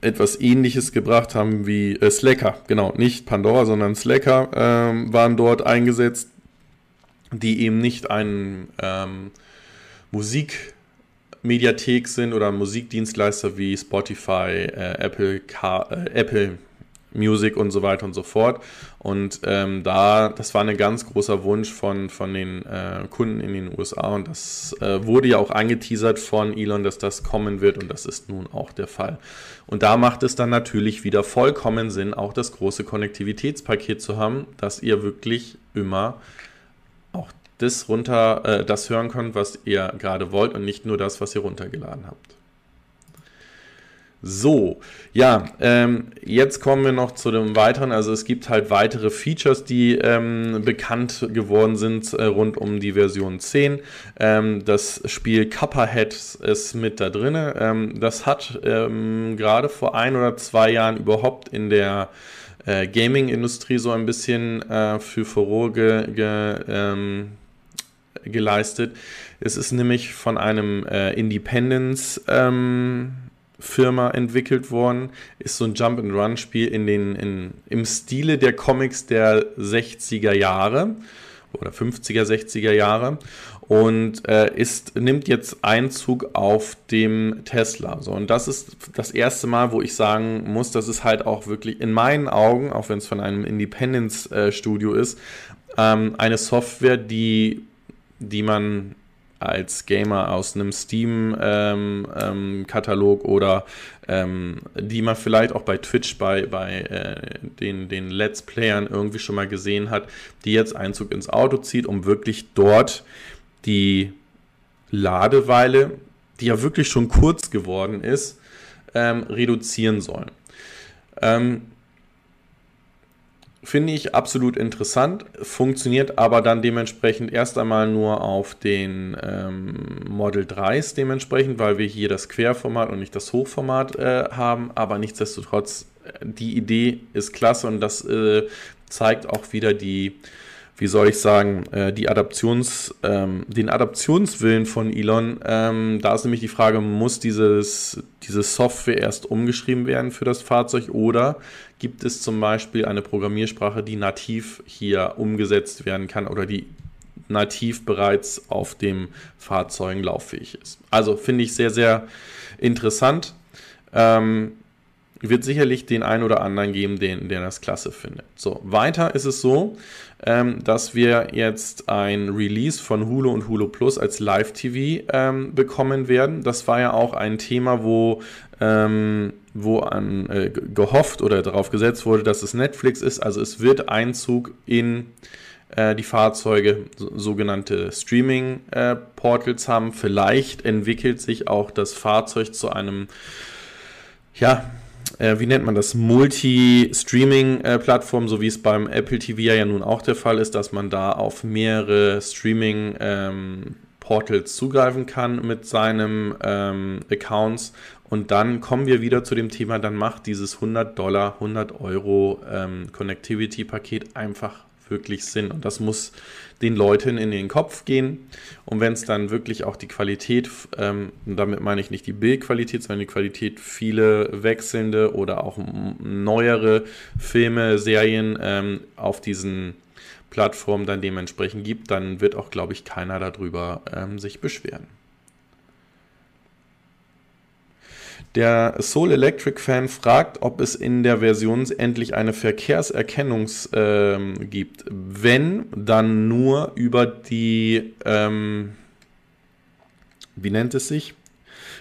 etwas ähnliches gebracht haben wie äh, Slacker, genau, nicht Pandora, sondern Slacker ähm, waren dort eingesetzt, die eben nicht ein ähm, Musik Mediathek sind oder Musikdienstleister wie Spotify, äh, Apple, Car, äh, Apple Music und so weiter und so fort. Und ähm, da, das war ein ganz großer Wunsch von, von den äh, Kunden in den USA und das äh, wurde ja auch angeteasert von Elon, dass das kommen wird und das ist nun auch der Fall. Und da macht es dann natürlich wieder vollkommen Sinn, auch das große Konnektivitätspaket zu haben, dass ihr wirklich immer das runter, äh, das hören könnt, was ihr gerade wollt und nicht nur das, was ihr runtergeladen habt. So, ja, ähm, jetzt kommen wir noch zu dem weiteren. Also es gibt halt weitere Features, die ähm, bekannt geworden sind äh, rund um die Version 10. Ähm, das Spiel Cuphead ist mit da drin. Ähm, das hat ähm, gerade vor ein oder zwei Jahren überhaupt in der äh, Gaming-Industrie so ein bisschen äh, für Furore ge, ge, ähm, geleistet. Es ist nämlich von einem äh, Independence ähm, Firma entwickelt worden, ist so ein Jump-and-Run-Spiel in den, in, im Stile der Comics der 60er Jahre oder 50er, 60er Jahre und äh, ist, nimmt jetzt Einzug auf dem Tesla. So, und das ist das erste Mal, wo ich sagen muss, das ist halt auch wirklich in meinen Augen, auch wenn es von einem Independence-Studio äh, ist, ähm, eine Software, die die man als Gamer aus einem Steam-Katalog ähm, ähm, oder ähm, die man vielleicht auch bei Twitch bei, bei äh, den, den Let's Playern irgendwie schon mal gesehen hat, die jetzt Einzug ins Auto zieht, um wirklich dort die Ladeweile, die ja wirklich schon kurz geworden ist, ähm, reduzieren sollen. Ähm, Finde ich absolut interessant, funktioniert aber dann dementsprechend erst einmal nur auf den ähm, Model 3s dementsprechend, weil wir hier das Querformat und nicht das Hochformat äh, haben, aber nichtsdestotrotz, äh, die Idee ist klasse und das äh, zeigt auch wieder die, wie soll ich sagen, äh, die Adaptions, ähm, den Adaptionswillen von Elon. Ähm, da ist nämlich die Frage, muss dieses, diese Software erst umgeschrieben werden für das Fahrzeug oder gibt es zum Beispiel eine Programmiersprache, die nativ hier umgesetzt werden kann oder die nativ bereits auf dem Fahrzeugen lauffähig ist. Also finde ich sehr, sehr interessant. Ähm, wird sicherlich den einen oder anderen geben, den, der das klasse findet. So, weiter ist es so, ähm, dass wir jetzt ein Release von Hulu und Hulu Plus als Live-TV ähm, bekommen werden. Das war ja auch ein Thema, wo, ähm, wo an, äh, gehofft oder darauf gesetzt wurde, dass es Netflix ist. Also es wird Einzug in äh, die Fahrzeuge so, sogenannte Streaming-Portals äh, haben. Vielleicht entwickelt sich auch das Fahrzeug zu einem, ja, äh, wie nennt man das, Multi-Streaming-Plattform, so wie es beim Apple TV ja nun auch der Fall ist, dass man da auf mehrere Streaming- ähm, Portals zugreifen kann mit seinem ähm, Accounts. Und dann kommen wir wieder zu dem Thema, dann macht dieses 100 Dollar, 100 Euro ähm, Connectivity-Paket einfach wirklich Sinn. Und das muss den Leuten in den Kopf gehen. Und wenn es dann wirklich auch die Qualität, ähm, damit meine ich nicht die Bildqualität, sondern die Qualität, viele wechselnde oder auch neuere Filme, Serien ähm, auf diesen Plattformen dann dementsprechend gibt, dann wird auch, glaube ich, keiner darüber ähm, sich beschweren. Der Soul Electric Fan fragt, ob es in der Version endlich eine Verkehrserkennung äh, gibt. Wenn, dann nur über die, ähm, wie nennt es sich?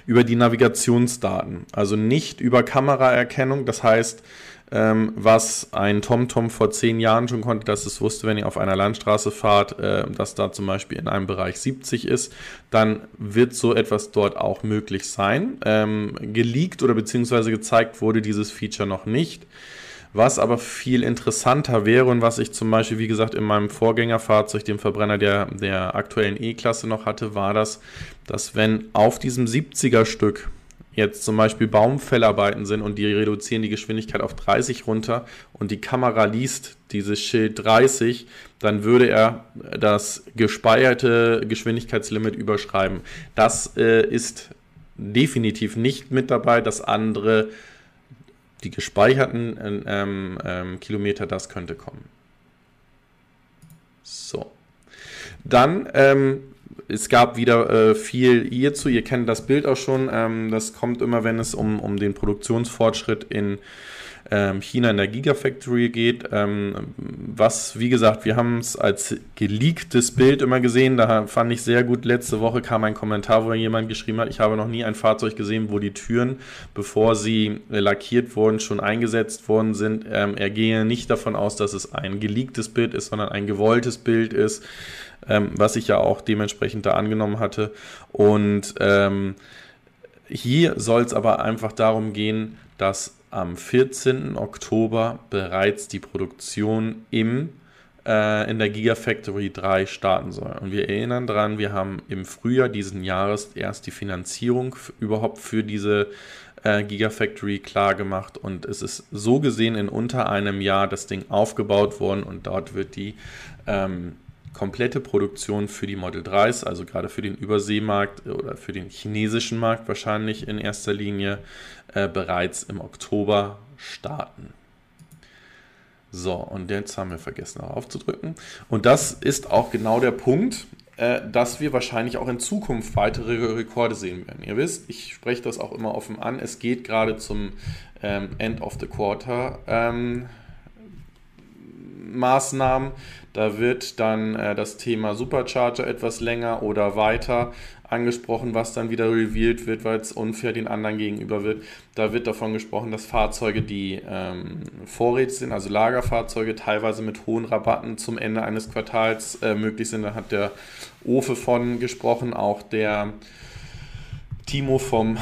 Über die Navigationsdaten. Also nicht über Kameraerkennung. Das heißt, ähm, was ein TomTom vor zehn Jahren schon konnte, dass es wusste, wenn ihr auf einer Landstraße fahrt, äh, dass da zum Beispiel in einem Bereich 70 ist, dann wird so etwas dort auch möglich sein. Ähm, geleakt oder beziehungsweise gezeigt wurde dieses Feature noch nicht. Was aber viel interessanter wäre und was ich zum Beispiel, wie gesagt, in meinem Vorgängerfahrzeug, dem Verbrenner der, der aktuellen E-Klasse noch hatte, war das, dass wenn auf diesem 70er Stück jetzt zum Beispiel Baumfellarbeiten sind und die reduzieren die Geschwindigkeit auf 30 runter und die Kamera liest dieses Schild 30, dann würde er das gespeicherte Geschwindigkeitslimit überschreiben. Das äh, ist definitiv nicht mit dabei. Das andere, die gespeicherten ähm, ähm, Kilometer, das könnte kommen. So. Dann ähm, es gab wieder äh, viel hierzu. Ihr kennt das Bild auch schon. Ähm, das kommt immer, wenn es um, um den Produktionsfortschritt in ähm, China in der Gigafactory geht. Ähm, was, wie gesagt, wir haben es als geleaktes Bild immer gesehen. Da fand ich sehr gut. Letzte Woche kam ein Kommentar, wo jemand geschrieben hat, ich habe noch nie ein Fahrzeug gesehen, wo die Türen, bevor sie äh, lackiert wurden, schon eingesetzt worden sind. Ähm, er gehe nicht davon aus, dass es ein geleaktes Bild ist, sondern ein gewolltes Bild ist ähm, was ich ja auch dementsprechend da angenommen hatte. Und ähm, hier soll es aber einfach darum gehen, dass am 14. Oktober bereits die Produktion im, äh, in der Gigafactory 3 starten soll. Und wir erinnern daran, wir haben im Frühjahr diesen Jahres erst die Finanzierung überhaupt für diese äh, Gigafactory klar gemacht und es ist so gesehen in unter einem Jahr das Ding aufgebaut worden und dort wird die ähm, komplette Produktion für die Model 3s, also gerade für den Überseemarkt oder für den chinesischen Markt wahrscheinlich in erster Linie, äh, bereits im Oktober starten. So, und jetzt haben wir vergessen darauf zu drücken. Und das ist auch genau der Punkt, äh, dass wir wahrscheinlich auch in Zukunft weitere Rekorde sehen werden. Ihr wisst, ich spreche das auch immer offen an. Es geht gerade zum ähm, End of the Quarter ähm, Maßnahmen. Da wird dann äh, das Thema Supercharger etwas länger oder weiter angesprochen, was dann wieder revealed wird, weil es unfair den anderen gegenüber wird. Da wird davon gesprochen, dass Fahrzeuge, die ähm, vorrätig sind, also Lagerfahrzeuge, teilweise mit hohen Rabatten zum Ende eines Quartals äh, möglich sind. Da hat der Ofe von gesprochen, auch der Timo vom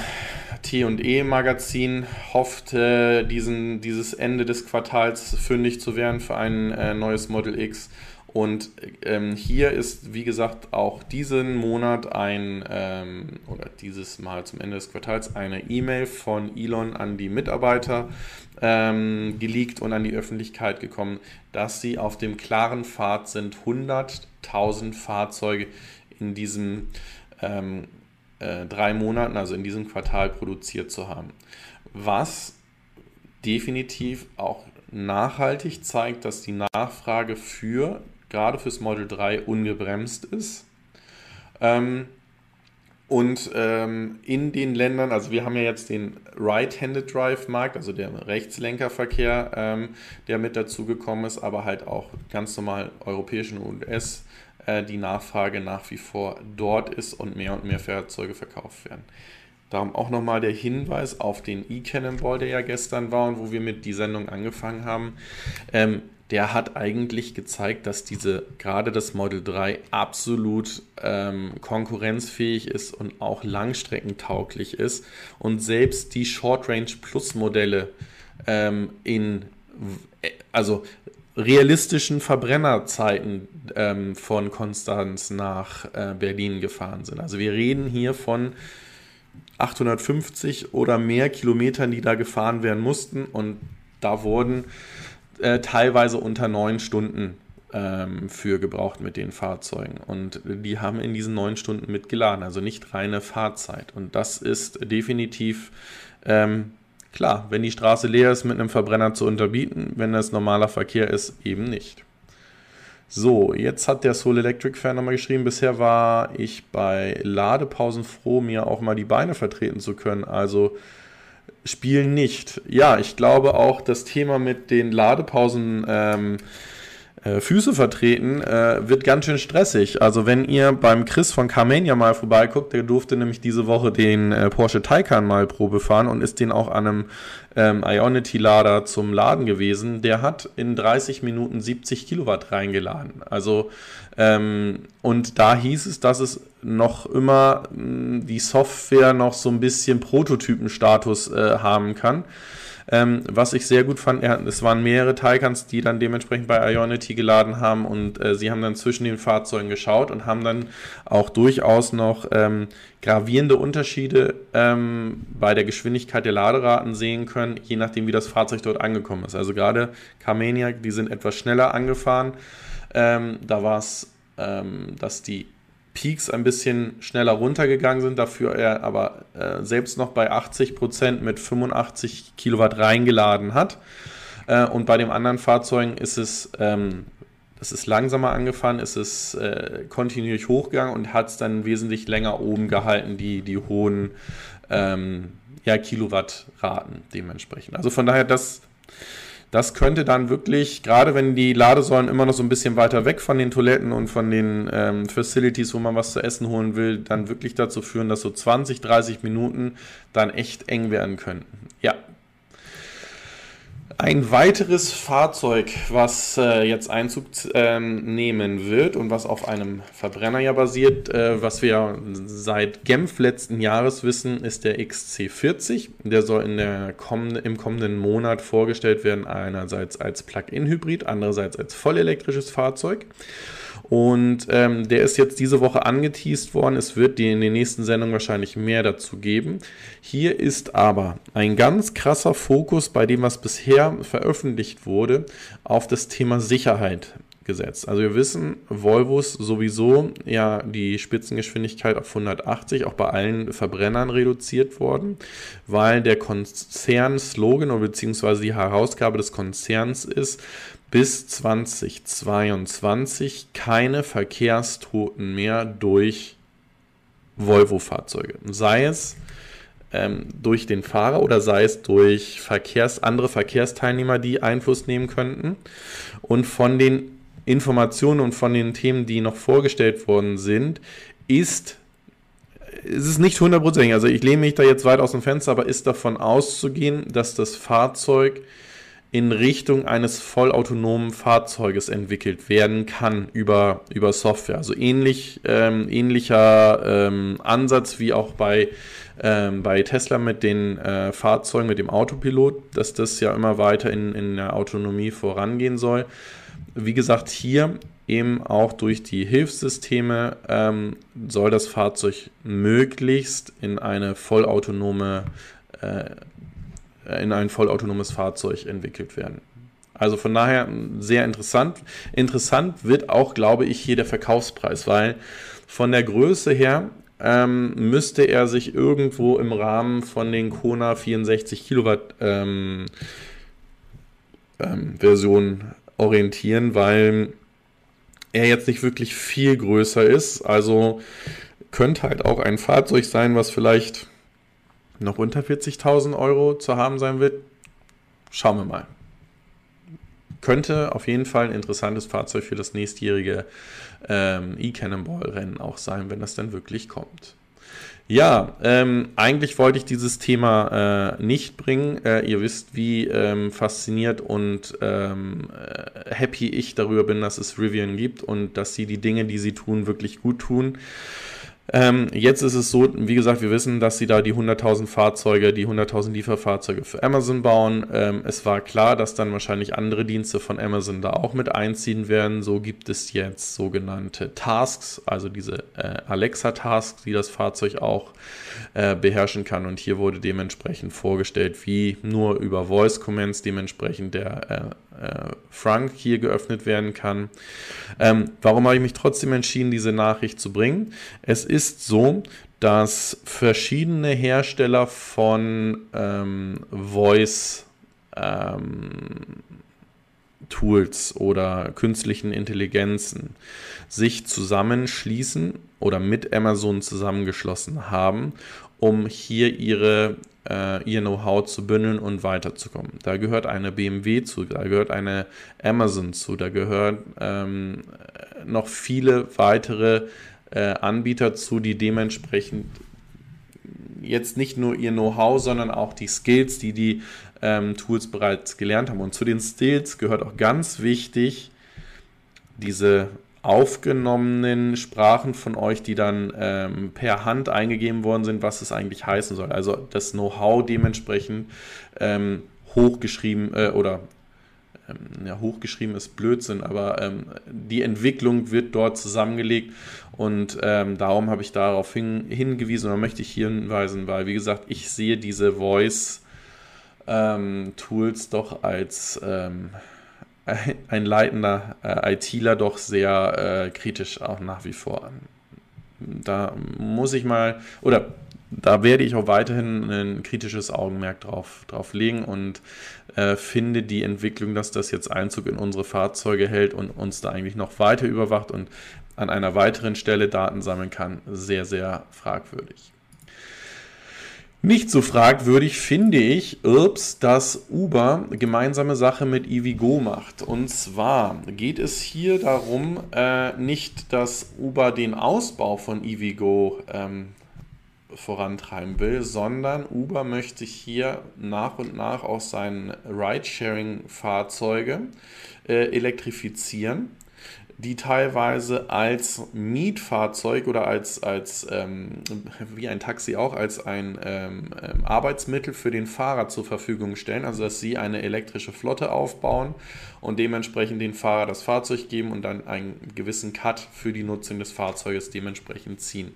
T&E-Magazin hofft, äh, diesen, dieses Ende des Quartals fündig zu werden für ein äh, neues Model X. Und ähm, hier ist, wie gesagt, auch diesen Monat ein, ähm, oder dieses Mal zum Ende des Quartals, eine E-Mail von Elon an die Mitarbeiter ähm, geleakt und an die Öffentlichkeit gekommen, dass sie auf dem klaren Pfad sind, 100.000 Fahrzeuge in diesem ähm, äh, drei Monaten, also in diesem Quartal, produziert zu haben. Was definitiv auch nachhaltig zeigt, dass die Nachfrage für, gerade fürs Model 3, ungebremst ist. Ähm, und ähm, in den Ländern, also wir haben ja jetzt den Right-Handed Drive-Markt, also der Rechtslenkerverkehr, ähm, der mit dazugekommen ist, aber halt auch ganz normal europäischen US- äh, die Nachfrage nach wie vor dort ist und mehr und mehr Fahrzeuge verkauft werden. Darum auch nochmal der Hinweis auf den E-Cannonball, der ja gestern war und wo wir mit die Sendung angefangen haben. Ähm, der hat eigentlich gezeigt, dass diese gerade das Model 3 absolut ähm, konkurrenzfähig ist und auch langstreckentauglich ist. Und selbst die Short Range Plus Modelle ähm, in also realistischen Verbrennerzeiten ähm, von Konstanz nach äh, Berlin gefahren sind. Also wir reden hier von 850 oder mehr Kilometern, die da gefahren werden mussten und da wurden äh, teilweise unter neun Stunden ähm, für gebraucht mit den Fahrzeugen. Und die haben in diesen neun Stunden mitgeladen, also nicht reine Fahrzeit. Und das ist definitiv ähm, klar, wenn die Straße leer ist, mit einem Verbrenner zu unterbieten, wenn das normaler Verkehr ist, eben nicht. So, jetzt hat der Soul Electric Fan nochmal geschrieben, bisher war ich bei Ladepausen froh, mir auch mal die Beine vertreten zu können. Also spielen nicht. Ja, ich glaube auch das Thema mit den Ladepausen ähm, äh, Füße vertreten äh, wird ganz schön stressig. Also wenn ihr beim Chris von Carmania mal vorbeiguckt, der durfte nämlich diese Woche den äh, Porsche Taycan mal Probe fahren und ist den auch an einem ähm, Ionity-Lader zum Laden gewesen. Der hat in 30 Minuten 70 Kilowatt reingeladen. Also ähm, und da hieß es, dass es noch immer mh, hm, die Software noch so ein bisschen Prototypenstatus äh, haben kann. Ähm, was ich sehr gut fand, er, es waren mehrere Taycans, die dann dementsprechend bei Ionity geladen haben und äh, sie haben dann zwischen den Fahrzeugen geschaut und haben dann auch durchaus noch ähm, gravierende Unterschiede ähm, bei der Geschwindigkeit der Laderaten sehen können, je nachdem, wie das Fahrzeug dort angekommen ist. Also gerade Carmania, die sind etwas schneller angefahren. Ähm, da war es, ähm, dass die Peaks ein bisschen schneller runtergegangen sind, dafür er aber äh, selbst noch bei 80 Prozent mit 85 Kilowatt reingeladen hat. Äh, und bei den anderen Fahrzeugen ist es, ähm, das ist langsamer angefahren, ist es äh, kontinuierlich hochgegangen und hat es dann wesentlich länger oben gehalten, die, die hohen ähm, ja, Kilowattraten dementsprechend. Also von daher, das das könnte dann wirklich, gerade wenn die Ladesäulen immer noch so ein bisschen weiter weg von den Toiletten und von den ähm, Facilities, wo man was zu essen holen will, dann wirklich dazu führen, dass so 20, 30 Minuten dann echt eng werden könnten. Ja, ein weiteres Fahrzeug, was äh, jetzt Einzug äh, nehmen wird und was auf einem Verbrenner ja basiert, äh, was wir seit Genf letzten Jahres wissen, ist der XC40. Der soll in der kommende, im kommenden Monat vorgestellt werden, einerseits als Plug-in-Hybrid, andererseits als vollelektrisches Fahrzeug. Und ähm, der ist jetzt diese Woche angeteased worden. Es wird die in den nächsten Sendungen wahrscheinlich mehr dazu geben. Hier ist aber ein ganz krasser Fokus bei dem, was bisher veröffentlicht wurde, auf das Thema Sicherheit gesetzt. Also wir wissen, Volvos sowieso ja die Spitzengeschwindigkeit auf 180 auch bei allen Verbrennern reduziert worden, weil der Konzern-Slogan oder beziehungsweise die Herausgabe des Konzerns ist, bis 2022 keine Verkehrstoten mehr durch Volvo-Fahrzeuge. Sei es ähm, durch den Fahrer oder sei es durch Verkehrs-, andere Verkehrsteilnehmer, die Einfluss nehmen könnten. Und von den Informationen und von den Themen, die noch vorgestellt worden sind, ist es ist nicht hundertprozentig, also ich lehne mich da jetzt weit aus dem Fenster, aber ist davon auszugehen, dass das Fahrzeug in Richtung eines vollautonomen Fahrzeuges entwickelt werden kann über, über Software. Also ähnlich, ähm, ähnlicher ähm, Ansatz wie auch bei, ähm, bei Tesla mit den äh, Fahrzeugen, mit dem Autopilot, dass das ja immer weiter in, in der Autonomie vorangehen soll. Wie gesagt, hier eben auch durch die Hilfssysteme ähm, soll das Fahrzeug möglichst in eine vollautonome äh, in ein vollautonomes Fahrzeug entwickelt werden. Also von daher sehr interessant. Interessant wird auch, glaube ich, hier der Verkaufspreis, weil von der Größe her ähm, müsste er sich irgendwo im Rahmen von den Kona 64 Kilowatt ähm, ähm, Versionen orientieren, weil er jetzt nicht wirklich viel größer ist. Also könnte halt auch ein Fahrzeug sein, was vielleicht noch unter 40.000 Euro zu haben sein wird, schauen wir mal. Könnte auf jeden Fall ein interessantes Fahrzeug für das nächstjährige ähm, E-Cannonball-Rennen auch sein, wenn das dann wirklich kommt. Ja, ähm, eigentlich wollte ich dieses Thema äh, nicht bringen. Äh, ihr wisst, wie ähm, fasziniert und ähm, äh, happy ich darüber bin, dass es Rivian gibt und dass sie die Dinge, die sie tun, wirklich gut tun. Ähm, jetzt ist es so, wie gesagt, wir wissen, dass sie da die 100.000 Fahrzeuge, die 100.000 Lieferfahrzeuge für Amazon bauen. Ähm, es war klar, dass dann wahrscheinlich andere Dienste von Amazon da auch mit einziehen werden. So gibt es jetzt sogenannte Tasks, also diese äh, Alexa-Tasks, die das Fahrzeug auch äh, beherrschen kann. Und hier wurde dementsprechend vorgestellt, wie nur über Voice Commands dementsprechend der äh, äh, Frank hier geöffnet werden kann. Ähm, warum habe ich mich trotzdem entschieden, diese Nachricht zu bringen? Es ist so, dass verschiedene Hersteller von ähm, Voice ähm, Tools oder künstlichen Intelligenzen sich zusammenschließen oder mit Amazon zusammengeschlossen haben, um hier ihre äh, ihr Know-how zu bündeln und weiterzukommen. Da gehört eine BMW zu, da gehört eine Amazon zu, da gehören ähm, noch viele weitere äh, Anbieter zu, die dementsprechend jetzt nicht nur ihr Know-how, sondern auch die Skills, die die ähm, Tools bereits gelernt haben. Und zu den Skills gehört auch ganz wichtig diese aufgenommenen Sprachen von euch, die dann ähm, per Hand eingegeben worden sind, was es eigentlich heißen soll. Also das Know-how dementsprechend ähm, hochgeschrieben äh, oder ähm, ja, hochgeschrieben ist Blödsinn, aber ähm, die Entwicklung wird dort zusammengelegt und ähm, darum habe ich darauf hin, hingewiesen oder möchte ich hier hinweisen, weil wie gesagt, ich sehe diese Voice ähm, Tools doch als ein leitender äh, ITler doch sehr äh, kritisch auch nach wie vor. Da muss ich mal, oder da werde ich auch weiterhin ein kritisches Augenmerk drauf, drauf legen und äh, finde die Entwicklung, dass das jetzt Einzug in unsere Fahrzeuge hält und uns da eigentlich noch weiter überwacht und an einer weiteren Stelle Daten sammeln kann, sehr, sehr fragwürdig. Nicht so fragwürdig finde ich, ups, dass Uber gemeinsame Sache mit EVgo macht. Und zwar geht es hier darum, äh, nicht, dass Uber den Ausbau von EVgo ähm, vorantreiben will, sondern Uber möchte hier nach und nach auch seine Ridesharing-Fahrzeuge äh, elektrifizieren die teilweise als Mietfahrzeug oder als, als ähm, wie ein Taxi auch, als ein ähm, ähm, Arbeitsmittel für den Fahrer zur Verfügung stellen. Also dass sie eine elektrische Flotte aufbauen und dementsprechend den Fahrer das Fahrzeug geben und dann einen gewissen Cut für die Nutzung des Fahrzeuges dementsprechend ziehen.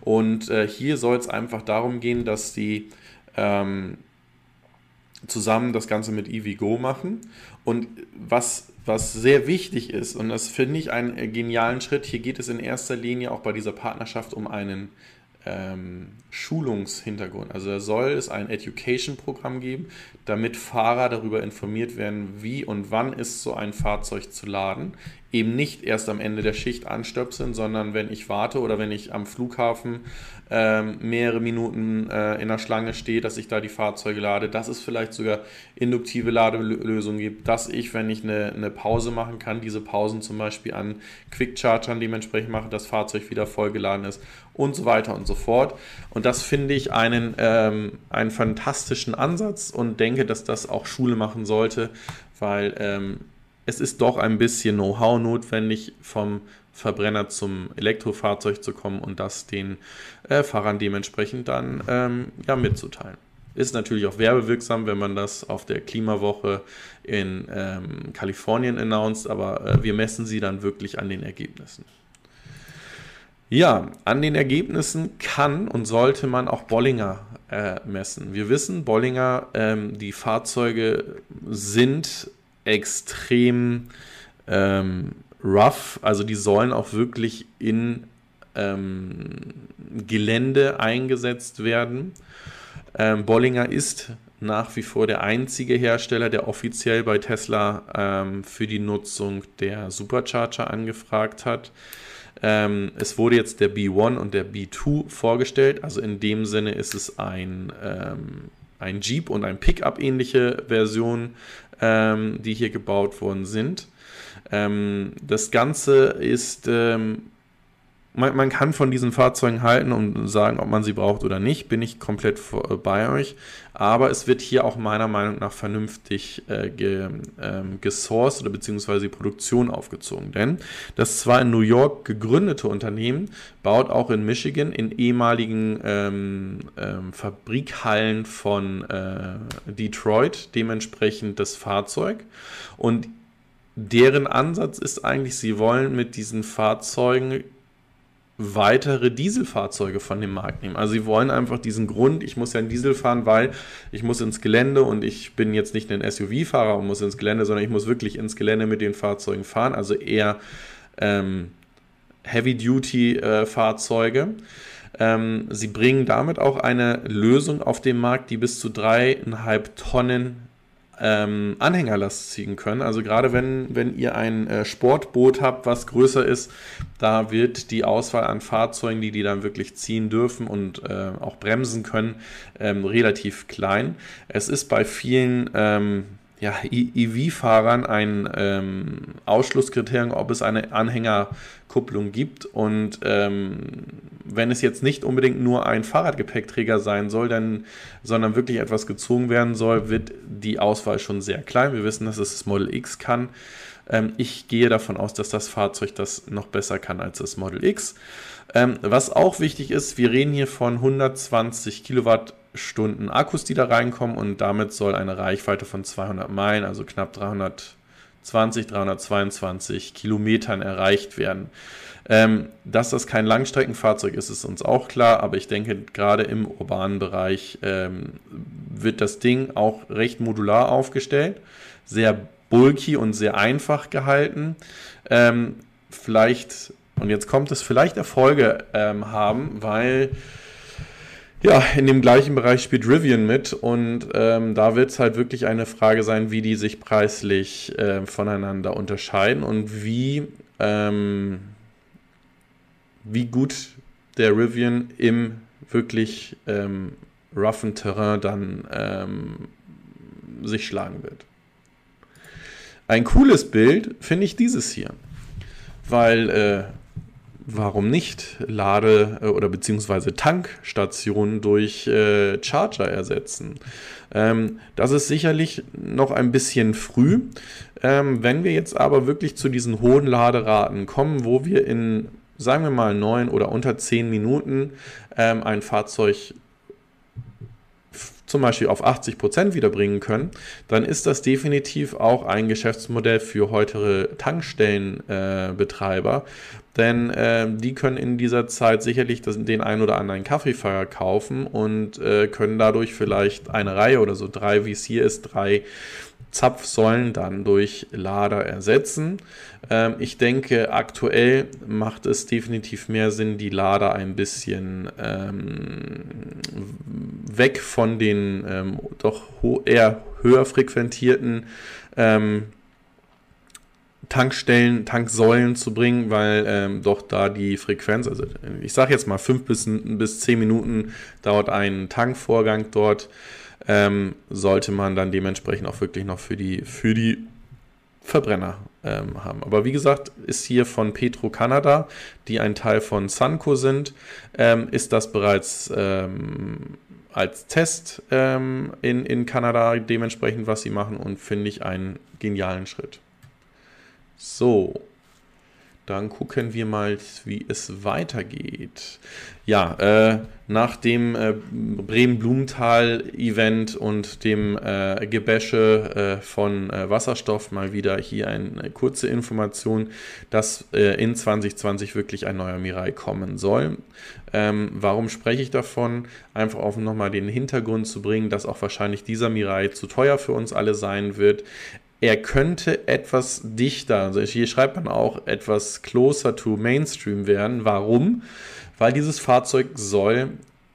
Und äh, hier soll es einfach darum gehen, dass die ähm, zusammen das Ganze mit EVGO machen. Und was was sehr wichtig ist, und das finde ich einen genialen Schritt, hier geht es in erster Linie auch bei dieser Partnerschaft um einen ähm, Schulungshintergrund. Also soll es ein Education-Programm geben, damit Fahrer darüber informiert werden, wie und wann ist so ein Fahrzeug zu laden. Eben nicht erst am Ende der Schicht anstöpseln, sondern wenn ich warte oder wenn ich am Flughafen ähm, mehrere Minuten äh, in der Schlange stehe, dass ich da die Fahrzeuge lade, dass es vielleicht sogar induktive Ladelösungen gibt, dass ich, wenn ich eine, eine Pause machen kann, diese Pausen zum Beispiel an Quick-Chargern dementsprechend mache, das Fahrzeug wieder vollgeladen ist und so weiter und so fort. Und das finde ich einen, ähm, einen fantastischen Ansatz und denke, dass das auch Schule machen sollte, weil ähm, es ist doch ein bisschen Know-how notwendig, vom Verbrenner zum Elektrofahrzeug zu kommen und das den äh, Fahrern dementsprechend dann ähm, ja, mitzuteilen. Ist natürlich auch werbewirksam, wenn man das auf der Klimawoche in ähm, Kalifornien announced, aber äh, wir messen sie dann wirklich an den Ergebnissen. Ja, an den Ergebnissen kann und sollte man auch Bollinger äh, messen. Wir wissen, Bollinger, ähm, die Fahrzeuge sind extrem ähm, rough, also die sollen auch wirklich in ähm, Gelände eingesetzt werden. Ähm, Bollinger ist nach wie vor der einzige Hersteller, der offiziell bei Tesla ähm, für die Nutzung der Supercharger angefragt hat. Ähm, es wurde jetzt der B1 und der B2 vorgestellt. Also in dem Sinne ist es ein, ähm, ein Jeep und ein Pickup ähnliche Version, ähm, die hier gebaut worden sind. Ähm, das Ganze ist ähm, man, man, kann von diesen Fahrzeugen halten und sagen, ob man sie braucht oder nicht, bin ich komplett äh, bei euch. Aber es wird hier auch meiner Meinung nach vernünftig äh, ge, ähm, gesourced oder beziehungsweise die Produktion aufgezogen. Denn das zwar in New York gegründete Unternehmen baut auch in Michigan in ehemaligen ähm, ähm, Fabrikhallen von äh, Detroit dementsprechend das Fahrzeug. Und deren Ansatz ist eigentlich, sie wollen mit diesen Fahrzeugen weitere Dieselfahrzeuge von dem Markt nehmen. Also sie wollen einfach diesen Grund, ich muss ja einen Diesel fahren, weil ich muss ins Gelände und ich bin jetzt nicht ein SUV-Fahrer und muss ins Gelände, sondern ich muss wirklich ins Gelände mit den Fahrzeugen fahren, also eher ähm, Heavy-Duty-Fahrzeuge. Äh, ähm, sie bringen damit auch eine Lösung auf den Markt, die bis zu dreieinhalb Tonnen ähm, Anhängerlast ziehen können. Also gerade wenn, wenn ihr ein äh, Sportboot habt, was größer ist, da wird die Auswahl an Fahrzeugen, die die dann wirklich ziehen dürfen und äh, auch bremsen können, ähm, relativ klein. Es ist bei vielen ähm, ja, EV-Fahrern ein ähm, Ausschlusskriterium, ob es eine Anhängerkupplung gibt. Und ähm, wenn es jetzt nicht unbedingt nur ein Fahrradgepäckträger sein soll, dann, sondern wirklich etwas gezogen werden soll, wird die Auswahl schon sehr klein. Wir wissen, dass es das Model X kann. Ähm, ich gehe davon aus, dass das Fahrzeug das noch besser kann als das Model X. Ähm, was auch wichtig ist, wir reden hier von 120 Kilowatt Stunden Akkus, die da reinkommen und damit soll eine Reichweite von 200 Meilen, also knapp 320, 322 Kilometern erreicht werden. Ähm, dass das kein Langstreckenfahrzeug ist, ist uns auch klar, aber ich denke, gerade im urbanen Bereich ähm, wird das Ding auch recht modular aufgestellt, sehr bulky und sehr einfach gehalten. Ähm, vielleicht, und jetzt kommt es, vielleicht Erfolge ähm, haben, weil ja, in dem gleichen Bereich spielt Rivian mit und ähm, da wird es halt wirklich eine Frage sein, wie die sich preislich äh, voneinander unterscheiden und wie, ähm, wie gut der Rivian im wirklich ähm, roughen Terrain dann ähm, sich schlagen wird. Ein cooles Bild finde ich dieses hier, weil äh, warum nicht Lade- äh, oder beziehungsweise Tankstationen durch äh, Charger ersetzen. Ähm, das ist sicherlich noch ein bisschen früh. Ähm, wenn wir jetzt aber wirklich zu diesen hohen Laderaten kommen, wo wir in, sagen wir mal, neun oder unter zehn Minuten ähm, ein Fahrzeug zum Beispiel auf 80 Prozent wiederbringen können, dann ist das definitiv auch ein Geschäftsmodell für heutige Tankstellenbetreiber, äh, denn äh, die können in dieser Zeit sicherlich das, den ein oder anderen Kaffeefeuer kaufen und äh, können dadurch vielleicht eine Reihe oder so drei, wie es hier ist, drei Zapfsäulen dann durch Lader ersetzen. Ähm, ich denke, aktuell macht es definitiv mehr Sinn, die Lader ein bisschen ähm, weg von den ähm, doch eher höher frequentierten ähm, Tankstellen, Tanksäulen zu bringen, weil ähm, doch da die Frequenz, also ich sage jetzt mal fünf bis, bis zehn Minuten dauert ein Tankvorgang dort, ähm, sollte man dann dementsprechend auch wirklich noch für die, für die Verbrenner ähm, haben. Aber wie gesagt, ist hier von Petro Canada, die ein Teil von Sunco sind, ähm, ist das bereits ähm, als Test ähm, in, in Kanada dementsprechend, was sie machen und finde ich einen genialen Schritt. So, dann gucken wir mal, wie es weitergeht. Ja, äh, nach dem äh, Bremen-Blumenthal-Event und dem äh, Gebäsche äh, von äh, Wasserstoff mal wieder hier eine kurze Information, dass äh, in 2020 wirklich ein neuer Mirai kommen soll. Ähm, warum spreche ich davon? Einfach auf nochmal den Hintergrund zu bringen, dass auch wahrscheinlich dieser Mirai zu teuer für uns alle sein wird er könnte etwas dichter, also hier schreibt man auch etwas closer to Mainstream werden. Warum? Weil dieses Fahrzeug soll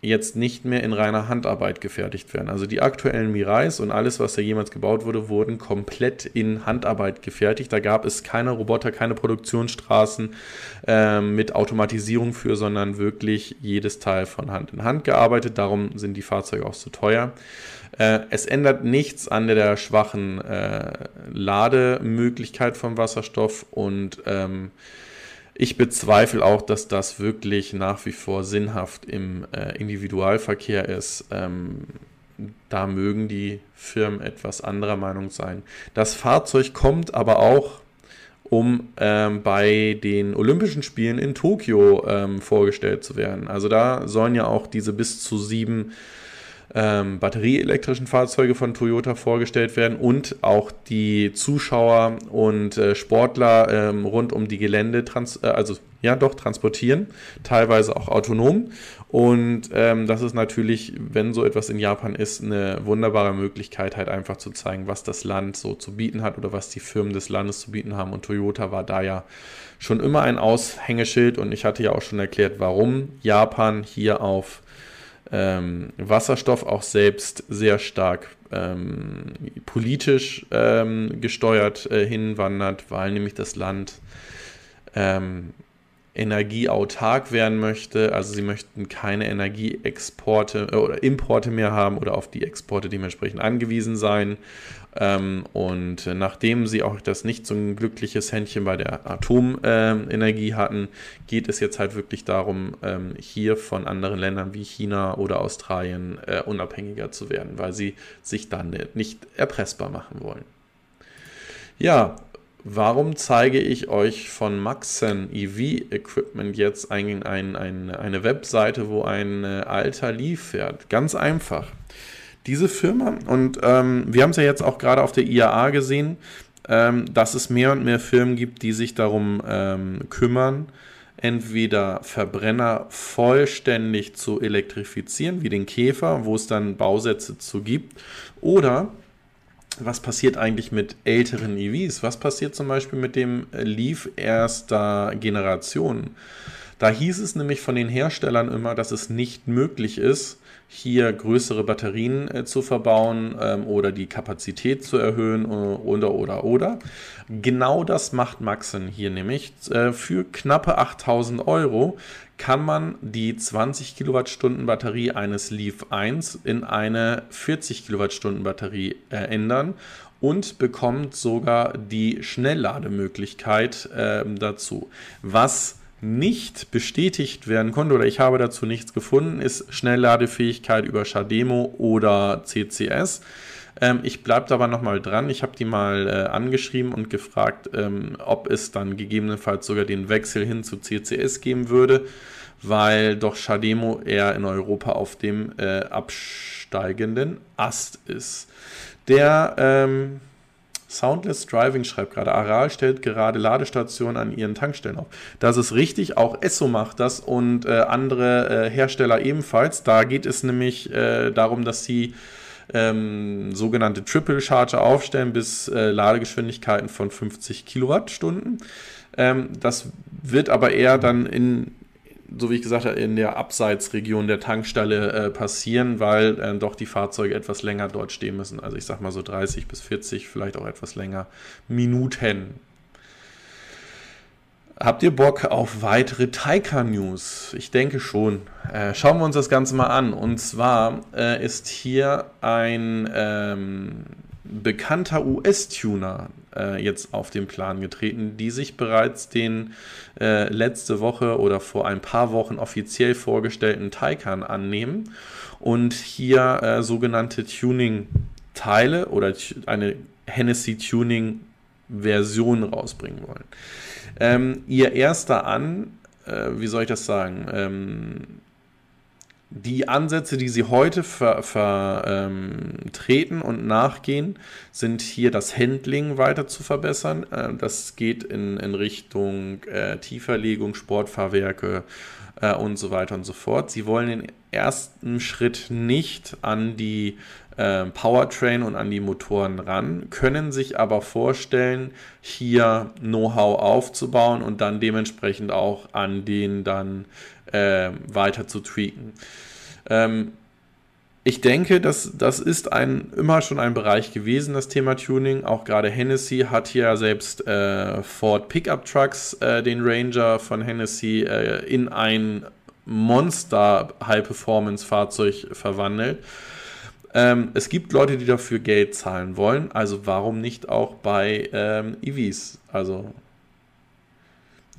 jetzt nicht mehr in reiner Handarbeit gefertigt werden. Also die aktuellen Mirais und alles, was da jemals gebaut wurde, wurden komplett in Handarbeit gefertigt. Da gab es keine Roboter, keine Produktionsstraßen äh, mit Automatisierung für, sondern wirklich jedes Teil von Hand in Hand gearbeitet. Darum sind die Fahrzeuge auch so teuer. Äh, es ändert nichts an der schwachen äh, Lademöglichkeit vom Wasserstoff und ähm, Ich bezweifle auch, dass das wirklich nach wie vor sinnhaft im äh, Individualverkehr ist. Ähm, da mögen die Firmen etwas anderer Meinung sein. Das Fahrzeug kommt aber auch, um ähm, bei den Olympischen Spielen in Tokio ähm, vorgestellt zu werden. Also da sollen ja auch diese bis zu sieben ähm, batterieelektrischen Fahrzeuge von Toyota vorgestellt werden und auch die Zuschauer und äh, Sportler ähm, rund um die Gelände, äh, also ja doch transportieren, teilweise auch autonom. Und ähm, das ist natürlich, wenn so etwas in Japan ist, eine wunderbare Möglichkeit, halt einfach zu zeigen, was das Land so zu bieten hat oder was die Firmen des Landes zu bieten haben. Und Toyota war da ja schon immer ein Aushängeschild und ich hatte ja auch schon erklärt, warum Japan hier auf ähm, Wasserstoff auch selbst sehr stark ähm, politisch ähm, gesteuert äh, hinwandert, weil nämlich das Land ähm, energieautark werden möchte. Also sie möchten keine Energieexporte äh, oder Importe mehr haben oder auf die Exporte dementsprechend angewiesen sein. Ähm, und nachdem sie auch das nicht so ein glückliches Händchen bei der Atomenergie hatten, geht es jetzt halt wirklich darum, ähm, hier von anderen Ländern wie China oder Australien äh, unabhängiger zu werden, weil sie sich dann nicht erpressbar machen wollen. Ja, Warum zeige ich euch von Maxen EV Equipment jetzt ein, ein, ein, eine Webseite, wo ein äh, alter Leaf fährt? Ganz einfach. Diese Firma, und ähm, wir haben es ja jetzt auch gerade auf der IAA gesehen, ähm, dass es mehr und mehr Firmen gibt, die sich darum ähm, kümmern, entweder Verbrenner vollständig zu elektrifizieren, wie den Käfer, wo es dann Bausätze zu gibt, oder was passiert eigentlich mit älteren EVs? Was passiert zum Beispiel mit dem Leaf erster Generation? Da hieß es nämlich von den Herstellern immer, dass es nicht möglich ist, hier größere Batterien äh, zu verbauen ähm, oder die Kapazität zu erhöhen äh, oder oder oder. Genau das macht Maxen hier nämlich. Äh, für knappe 8000 Euro kann man die 20 Kilowattstunden Batterie eines Leaf 1 in eine 40 Kilowattstunden Batterie äh, ändern und bekommt sogar die Schnelllademöglichkeit äh, dazu. Was nicht bestätigt werden konnte oder ich habe dazu nichts gefunden, ist Schnellladefähigkeit über Shademo oder CCS. Ähm, ich bleibe aber nochmal dran. Ich habe die mal äh, angeschrieben und gefragt, ähm, ob es dann gegebenenfalls sogar den Wechsel hin zu CCS geben würde, weil doch Shademo eher in Europa auf dem äh, absteigenden Ast ist. Der ähm, Soundless Driving schreibt gerade, Aral stellt gerade Ladestationen an ihren Tankstellen auf. Das ist richtig, auch Esso macht das und äh, andere äh, Hersteller ebenfalls. Da geht es nämlich äh, darum, dass sie ähm, sogenannte Triple Charger aufstellen bis äh, Ladegeschwindigkeiten von 50 Kilowattstunden. Ähm, das wird aber eher dann in so wie ich gesagt habe, in der Abseitsregion der Tankstelle äh, passieren, weil äh, doch die Fahrzeuge etwas länger dort stehen müssen. Also ich sag mal so 30 bis 40, vielleicht auch etwas länger Minuten. Habt ihr Bock auf weitere Taika-News? Ich denke schon. Äh, schauen wir uns das Ganze mal an. Und zwar äh, ist hier ein ähm, bekannter US-Tuner äh, jetzt auf den Plan getreten, die sich bereits den äh, letzte Woche oder vor ein paar Wochen offiziell vorgestellten Taycan annehmen und hier äh, sogenannte Tuning-Teile oder eine Hennessy Tuning-Version rausbringen wollen. Ähm, ihr erster An, äh, wie soll ich das sagen? Ähm, die Ansätze, die sie heute vertreten ähm, und nachgehen, sind hier das Handling weiter zu verbessern. Äh, das geht in, in Richtung äh, Tieferlegung, Sportfahrwerke äh, und so weiter und so fort. Sie wollen den ersten Schritt nicht an die äh, Powertrain und an die Motoren ran, können sich aber vorstellen, hier Know-how aufzubauen und dann dementsprechend auch an den dann äh, weiter zu tweaken. Ähm, ich denke, das, das ist ein, immer schon ein Bereich gewesen, das Thema Tuning. Auch gerade Hennessy hat hier selbst äh, Ford Pickup Trucks, äh, den Ranger von Hennessy, äh, in ein Monster High-Performance-Fahrzeug verwandelt. Ähm, es gibt Leute, die dafür Geld zahlen wollen, also warum nicht auch bei ähm, EVs? Also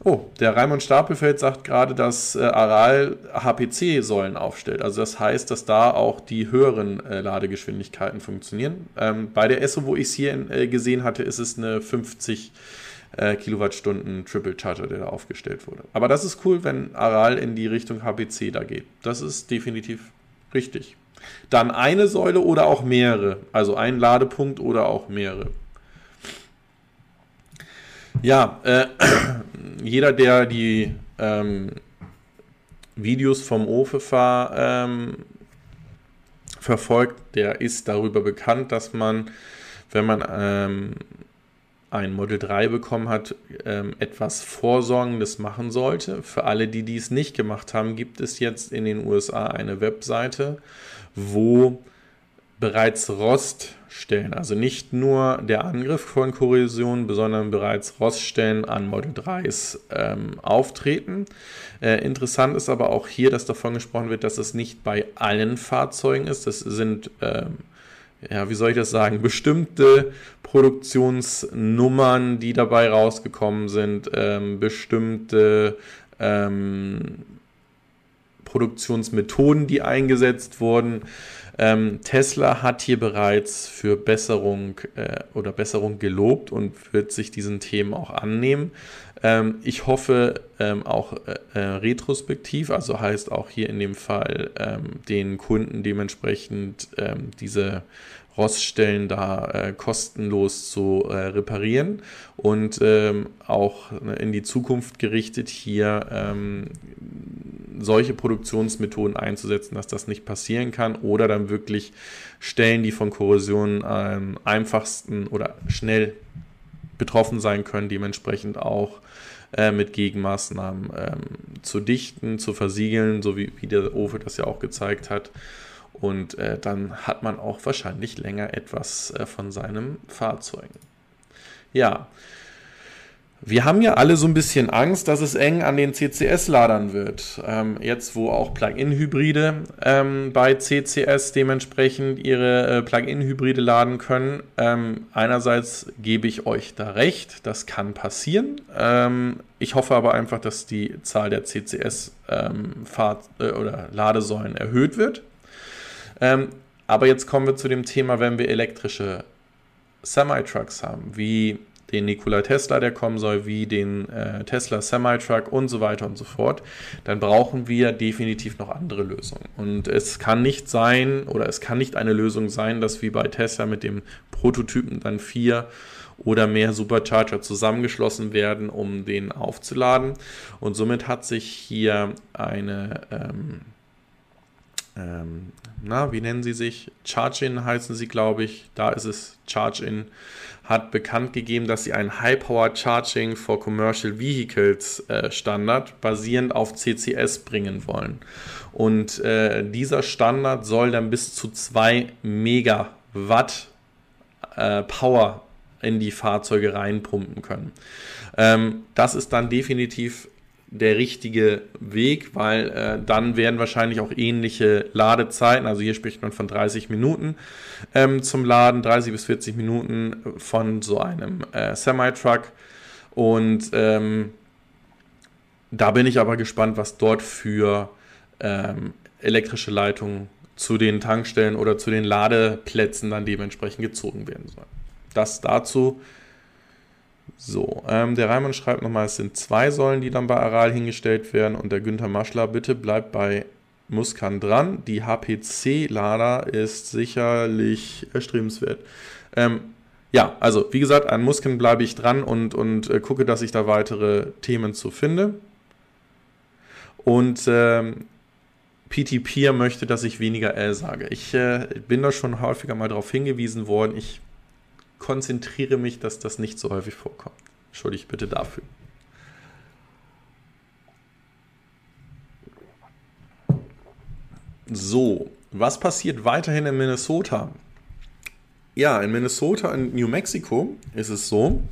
Oh, der Raimund Stapelfeld sagt gerade, dass äh, Aral HPC-Säulen aufstellt. Also das heißt, dass da auch die höheren äh, Ladegeschwindigkeiten funktionieren. Ähm, bei der ESSO, wo ich es hier in, äh, gesehen hatte, ist es eine 50 äh, Kilowattstunden Triple Charger, der da aufgestellt wurde. Aber das ist cool, wenn Aral in die Richtung HPC da geht. Das ist definitiv richtig. Dann eine Säule oder auch mehrere. Also ein Ladepunkt oder auch mehrere. Ja, äh, jeder, der die ähm, Videos vom OFEFA ähm, verfolgt, der ist darüber bekannt, dass man, wenn man ähm, ein Model 3 bekommen hat, ähm, etwas Vorsorgendes machen sollte. Für alle, die dies nicht gemacht haben, gibt es jetzt in den USA eine Webseite, wo bereits Roststellen, also nicht nur der Angriff von Korrosion, sondern bereits Roststellen an Model 3s ähm, auftreten. Äh, interessant ist aber auch hier, dass davon gesprochen wird, dass es nicht bei allen Fahrzeugen ist. Das sind, ähm, ja, wie soll ich das sagen, bestimmte Produktionsnummern, die dabei rausgekommen sind, ähm, bestimmte ähm, Produktionsmethoden, die eingesetzt wurden. Ähm, Tesla hat hier bereits für Besserung äh, oder Besserung gelobt und wird sich diesen Themen auch annehmen. Ähm, ich hoffe ähm, auch äh, äh, retrospektiv, also heißt auch hier in dem Fall ähm, den Kunden dementsprechend ähm, diese Roststellen da äh, kostenlos zu äh, reparieren und ähm, auch ne, in die Zukunft gerichtet hier ähm, solche Produktionsmethoden einzusetzen, dass das nicht passieren kann oder dann wirklich Stellen, die von Korrosion am einfachsten oder schnell betroffen sein können, dementsprechend auch äh, mit Gegenmaßnahmen ähm, zu dichten, zu versiegeln, so wie, wie der Ofe das ja auch gezeigt hat. Und äh, dann hat man auch wahrscheinlich länger etwas äh, von seinem Fahrzeug. Ja, wir haben ja alle so ein bisschen Angst, dass es eng an den CCS-Ladern wird. Ähm, jetzt, wo auch Plug-in-Hybride ähm, bei CCS dementsprechend ihre äh, Plug-in-Hybride laden können. Ähm, einerseits gebe ich euch da recht, das kann passieren. Ähm, ich hoffe aber einfach, dass die Zahl der CCS-Fahrt- ähm, äh, oder Ladesäulen erhöht wird. Ähm, aber jetzt kommen wir zu dem Thema, wenn wir elektrische Semi-Trucks haben, wie den Nikola Tesla, der kommen soll, wie den äh, Tesla Semi-Truck und so weiter und so fort, dann brauchen wir definitiv noch andere Lösungen. Und es kann nicht sein oder es kann nicht eine Lösung sein, dass wie bei Tesla mit dem Prototypen dann vier oder mehr Supercharger zusammengeschlossen werden, um den aufzuladen. Und somit hat sich hier eine ähm, ähm, na, wie nennen sie sich? Charge-In heißen sie, glaube ich. Da ist es Charge-In. Hat bekannt gegeben, dass sie ein High-Power Charging for Commercial Vehicles äh, Standard basierend auf CCS bringen wollen. Und äh, dieser Standard soll dann bis zu 2 Megawatt äh, Power in die Fahrzeuge reinpumpen können. Ähm, das ist dann definitiv der richtige Weg, weil äh, dann werden wahrscheinlich auch ähnliche Ladezeiten, also hier spricht man von 30 Minuten ähm, zum Laden, 30 bis 40 Minuten von so einem äh, Semi-Truck. Und ähm, da bin ich aber gespannt, was dort für ähm, elektrische Leitungen zu den Tankstellen oder zu den Ladeplätzen dann dementsprechend gezogen werden sollen. Das dazu. So, ähm, der Reimann schreibt nochmal, es sind zwei Säulen, die dann bei Aral hingestellt werden. Und der Günther Maschler, bitte bleibt bei Muskan dran. Die HPC-Lader ist sicherlich erstrebenswert. Ähm, ja, also wie gesagt, an Muskan bleibe ich dran und, und äh, gucke, dass ich da weitere Themen zu finde. Und ähm, PT Peer möchte, dass ich weniger L sage. Ich äh, bin da schon häufiger mal darauf hingewiesen worden. Ich konzentriere mich, dass das nicht so häufig vorkommt. Entschuldigt bitte dafür. So, was passiert weiterhin in Minnesota? Ja, in Minnesota und New Mexico ist es so,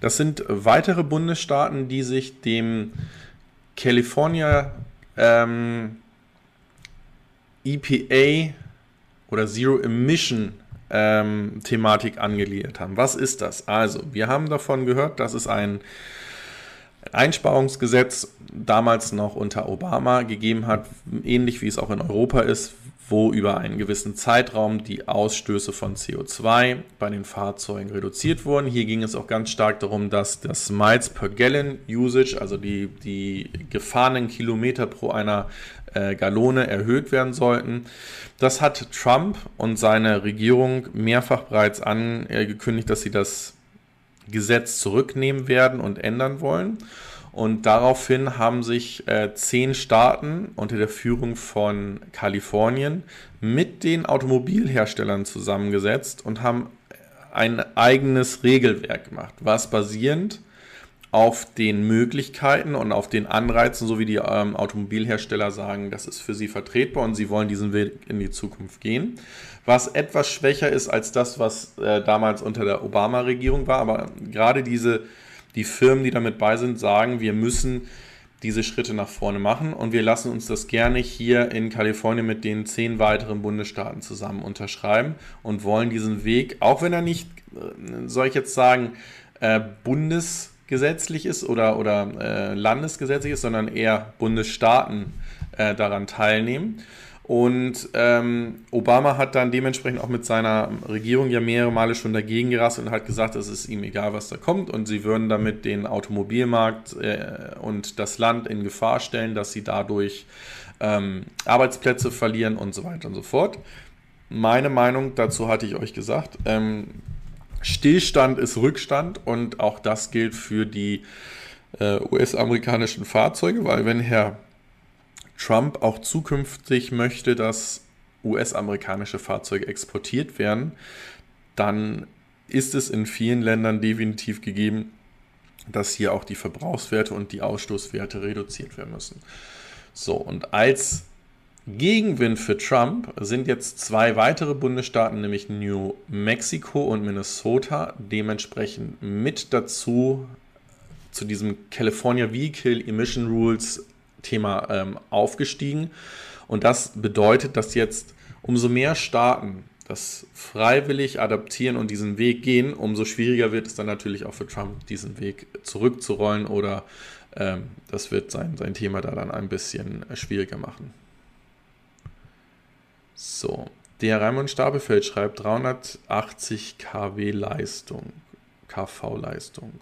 das sind weitere Bundesstaaten, die sich dem California ähm, EPA oder Zero Emission ähm, Thematik angegliedert haben. Was ist das? Also, wir haben davon gehört, dass es ein Einsparungsgesetz damals noch unter Obama gegeben hat, ähnlich wie es auch in Europa ist, wo über einen gewissen Zeitraum die Ausstöße von CO2 bei den Fahrzeugen reduziert wurden. Hier ging es auch ganz stark darum, dass das Miles per Gallon Usage, also die, die gefahrenen Kilometer pro einer äh, Gallone erhöht werden sollten. Das hat Trump und seine Regierung mehrfach bereits angekündigt, dass sie das Gesetz zurücknehmen werden und ändern wollen. Und daraufhin haben sich äh, zehn Staaten unter der Führung von Kalifornien mit den Automobilherstellern zusammengesetzt und haben ein eigenes Regelwerk gemacht, was basierend auf den Möglichkeiten und auf den Anreizen, so wie die ähm, Automobilhersteller sagen, das ist für sie vertretbar und sie wollen diesen Weg in die Zukunft gehen. Was etwas schwächer ist als das, was äh, damals unter der Obama-Regierung war, aber gerade diese die Firmen, die damit bei sind, sagen, wir müssen diese Schritte nach vorne machen und wir lassen uns das gerne hier in Kalifornien mit den zehn weiteren Bundesstaaten zusammen unterschreiben und wollen diesen Weg, auch wenn er nicht, äh, soll ich jetzt sagen, äh, bundesgesetzlich ist oder, oder äh, landesgesetzlich ist, sondern eher Bundesstaaten äh, daran teilnehmen. Und ähm, Obama hat dann dementsprechend auch mit seiner Regierung ja mehrere Male schon dagegen gerasselt und hat gesagt, es ist ihm egal, was da kommt. Und sie würden damit den Automobilmarkt äh, und das Land in Gefahr stellen, dass sie dadurch ähm, Arbeitsplätze verlieren und so weiter und so fort. Meine Meinung dazu hatte ich euch gesagt. Ähm, Stillstand ist Rückstand und auch das gilt für die äh, US-amerikanischen Fahrzeuge, weil wenn Herr Trump auch zukünftig möchte, dass US-amerikanische Fahrzeuge exportiert werden, dann ist es in vielen Ländern definitiv gegeben, dass hier auch die Verbrauchswerte und die Ausstoßwerte reduziert werden müssen. So, und als Gegenwind für Trump sind jetzt zwei weitere Bundesstaaten, nämlich New Mexico und Minnesota, dementsprechend mit dazu zu diesem California Vehicle Emission Rules Thema ähm, aufgestiegen. Und das bedeutet, dass jetzt umso mehr Staaten das freiwillig adaptieren und diesen Weg gehen, umso schwieriger wird es dann natürlich auch für Trump, diesen Weg zurückzurollen oder ähm, das wird sein, sein Thema da dann ein bisschen schwieriger machen. So, der Raimund Stapelfeld schreibt 380 kW Leistung, KV Leistung.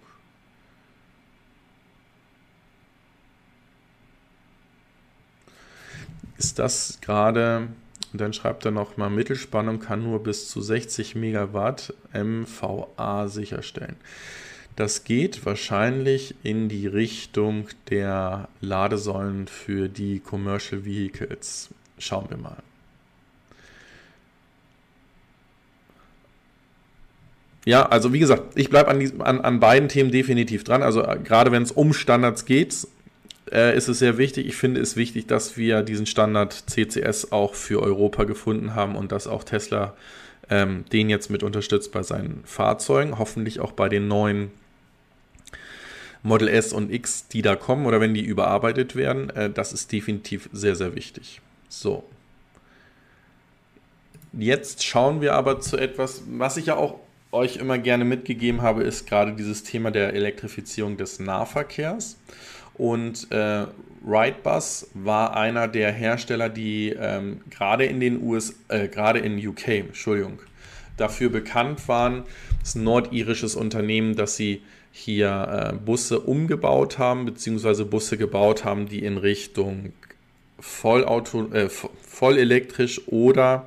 ist das gerade, und dann schreibt er noch mal, Mittelspannung kann nur bis zu 60 Megawatt MVA sicherstellen. Das geht wahrscheinlich in die Richtung der Ladesäulen für die Commercial Vehicles. Schauen wir mal. Ja, also wie gesagt, ich bleibe an, an, an beiden Themen definitiv dran. Also äh, gerade wenn es um Standards geht, äh, ist es sehr wichtig. Ich finde es wichtig, dass wir diesen Standard CCS auch für Europa gefunden haben und dass auch Tesla ähm, den jetzt mit unterstützt bei seinen Fahrzeugen. Hoffentlich auch bei den neuen Model S und X, die da kommen oder wenn die überarbeitet werden. Äh, das ist definitiv sehr, sehr wichtig. So. Jetzt schauen wir aber zu etwas, was ich ja auch euch immer gerne mitgegeben habe, ist gerade dieses Thema der Elektrifizierung des Nahverkehrs. Und äh, Wrightbus war einer der Hersteller, die ähm, gerade in den US, äh, gerade in UK, Entschuldigung, dafür bekannt waren. Das nordirisches Unternehmen, dass sie hier äh, Busse umgebaut haben, beziehungsweise Busse gebaut haben, die in Richtung Vollauto, äh, voll elektrisch oder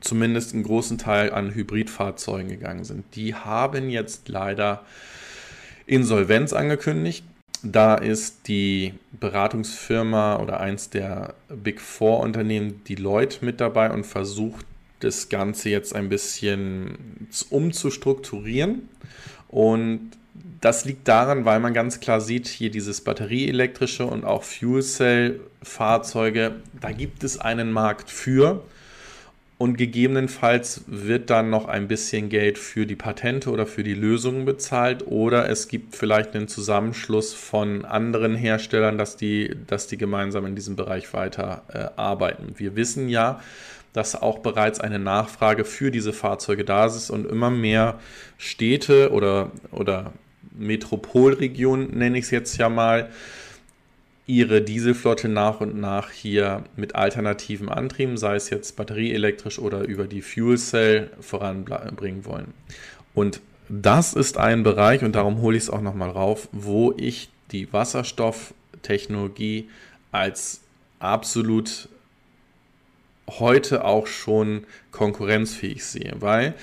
zumindest einen großen Teil an Hybridfahrzeugen gegangen sind. Die haben jetzt leider Insolvenz angekündigt. Da ist die Beratungsfirma oder eins der Big Four Unternehmen Deloitte mit dabei und versucht das Ganze jetzt ein bisschen umzustrukturieren. Und das liegt daran, weil man ganz klar sieht, hier dieses batterieelektrische und auch Fuel Cell Fahrzeuge, da gibt es einen Markt für. Und gegebenenfalls wird dann noch ein bisschen Geld für die Patente oder für die Lösungen bezahlt. Oder es gibt vielleicht einen Zusammenschluss von anderen Herstellern, dass die, dass die gemeinsam in diesem Bereich weiter äh, arbeiten. Wir wissen ja, dass auch bereits eine Nachfrage für diese Fahrzeuge da ist und immer mehr Städte oder, oder Metropolregion, nenne ich es jetzt ja mal, ihre Dieselflotte nach und nach hier mit alternativen Antrieben, sei es jetzt batterieelektrisch oder über die Fuel Cell, voranbringen wollen. Und das ist ein Bereich, und darum hole ich es auch nochmal rauf, wo ich die Wasserstofftechnologie als absolut heute auch schon konkurrenzfähig sehe. Weil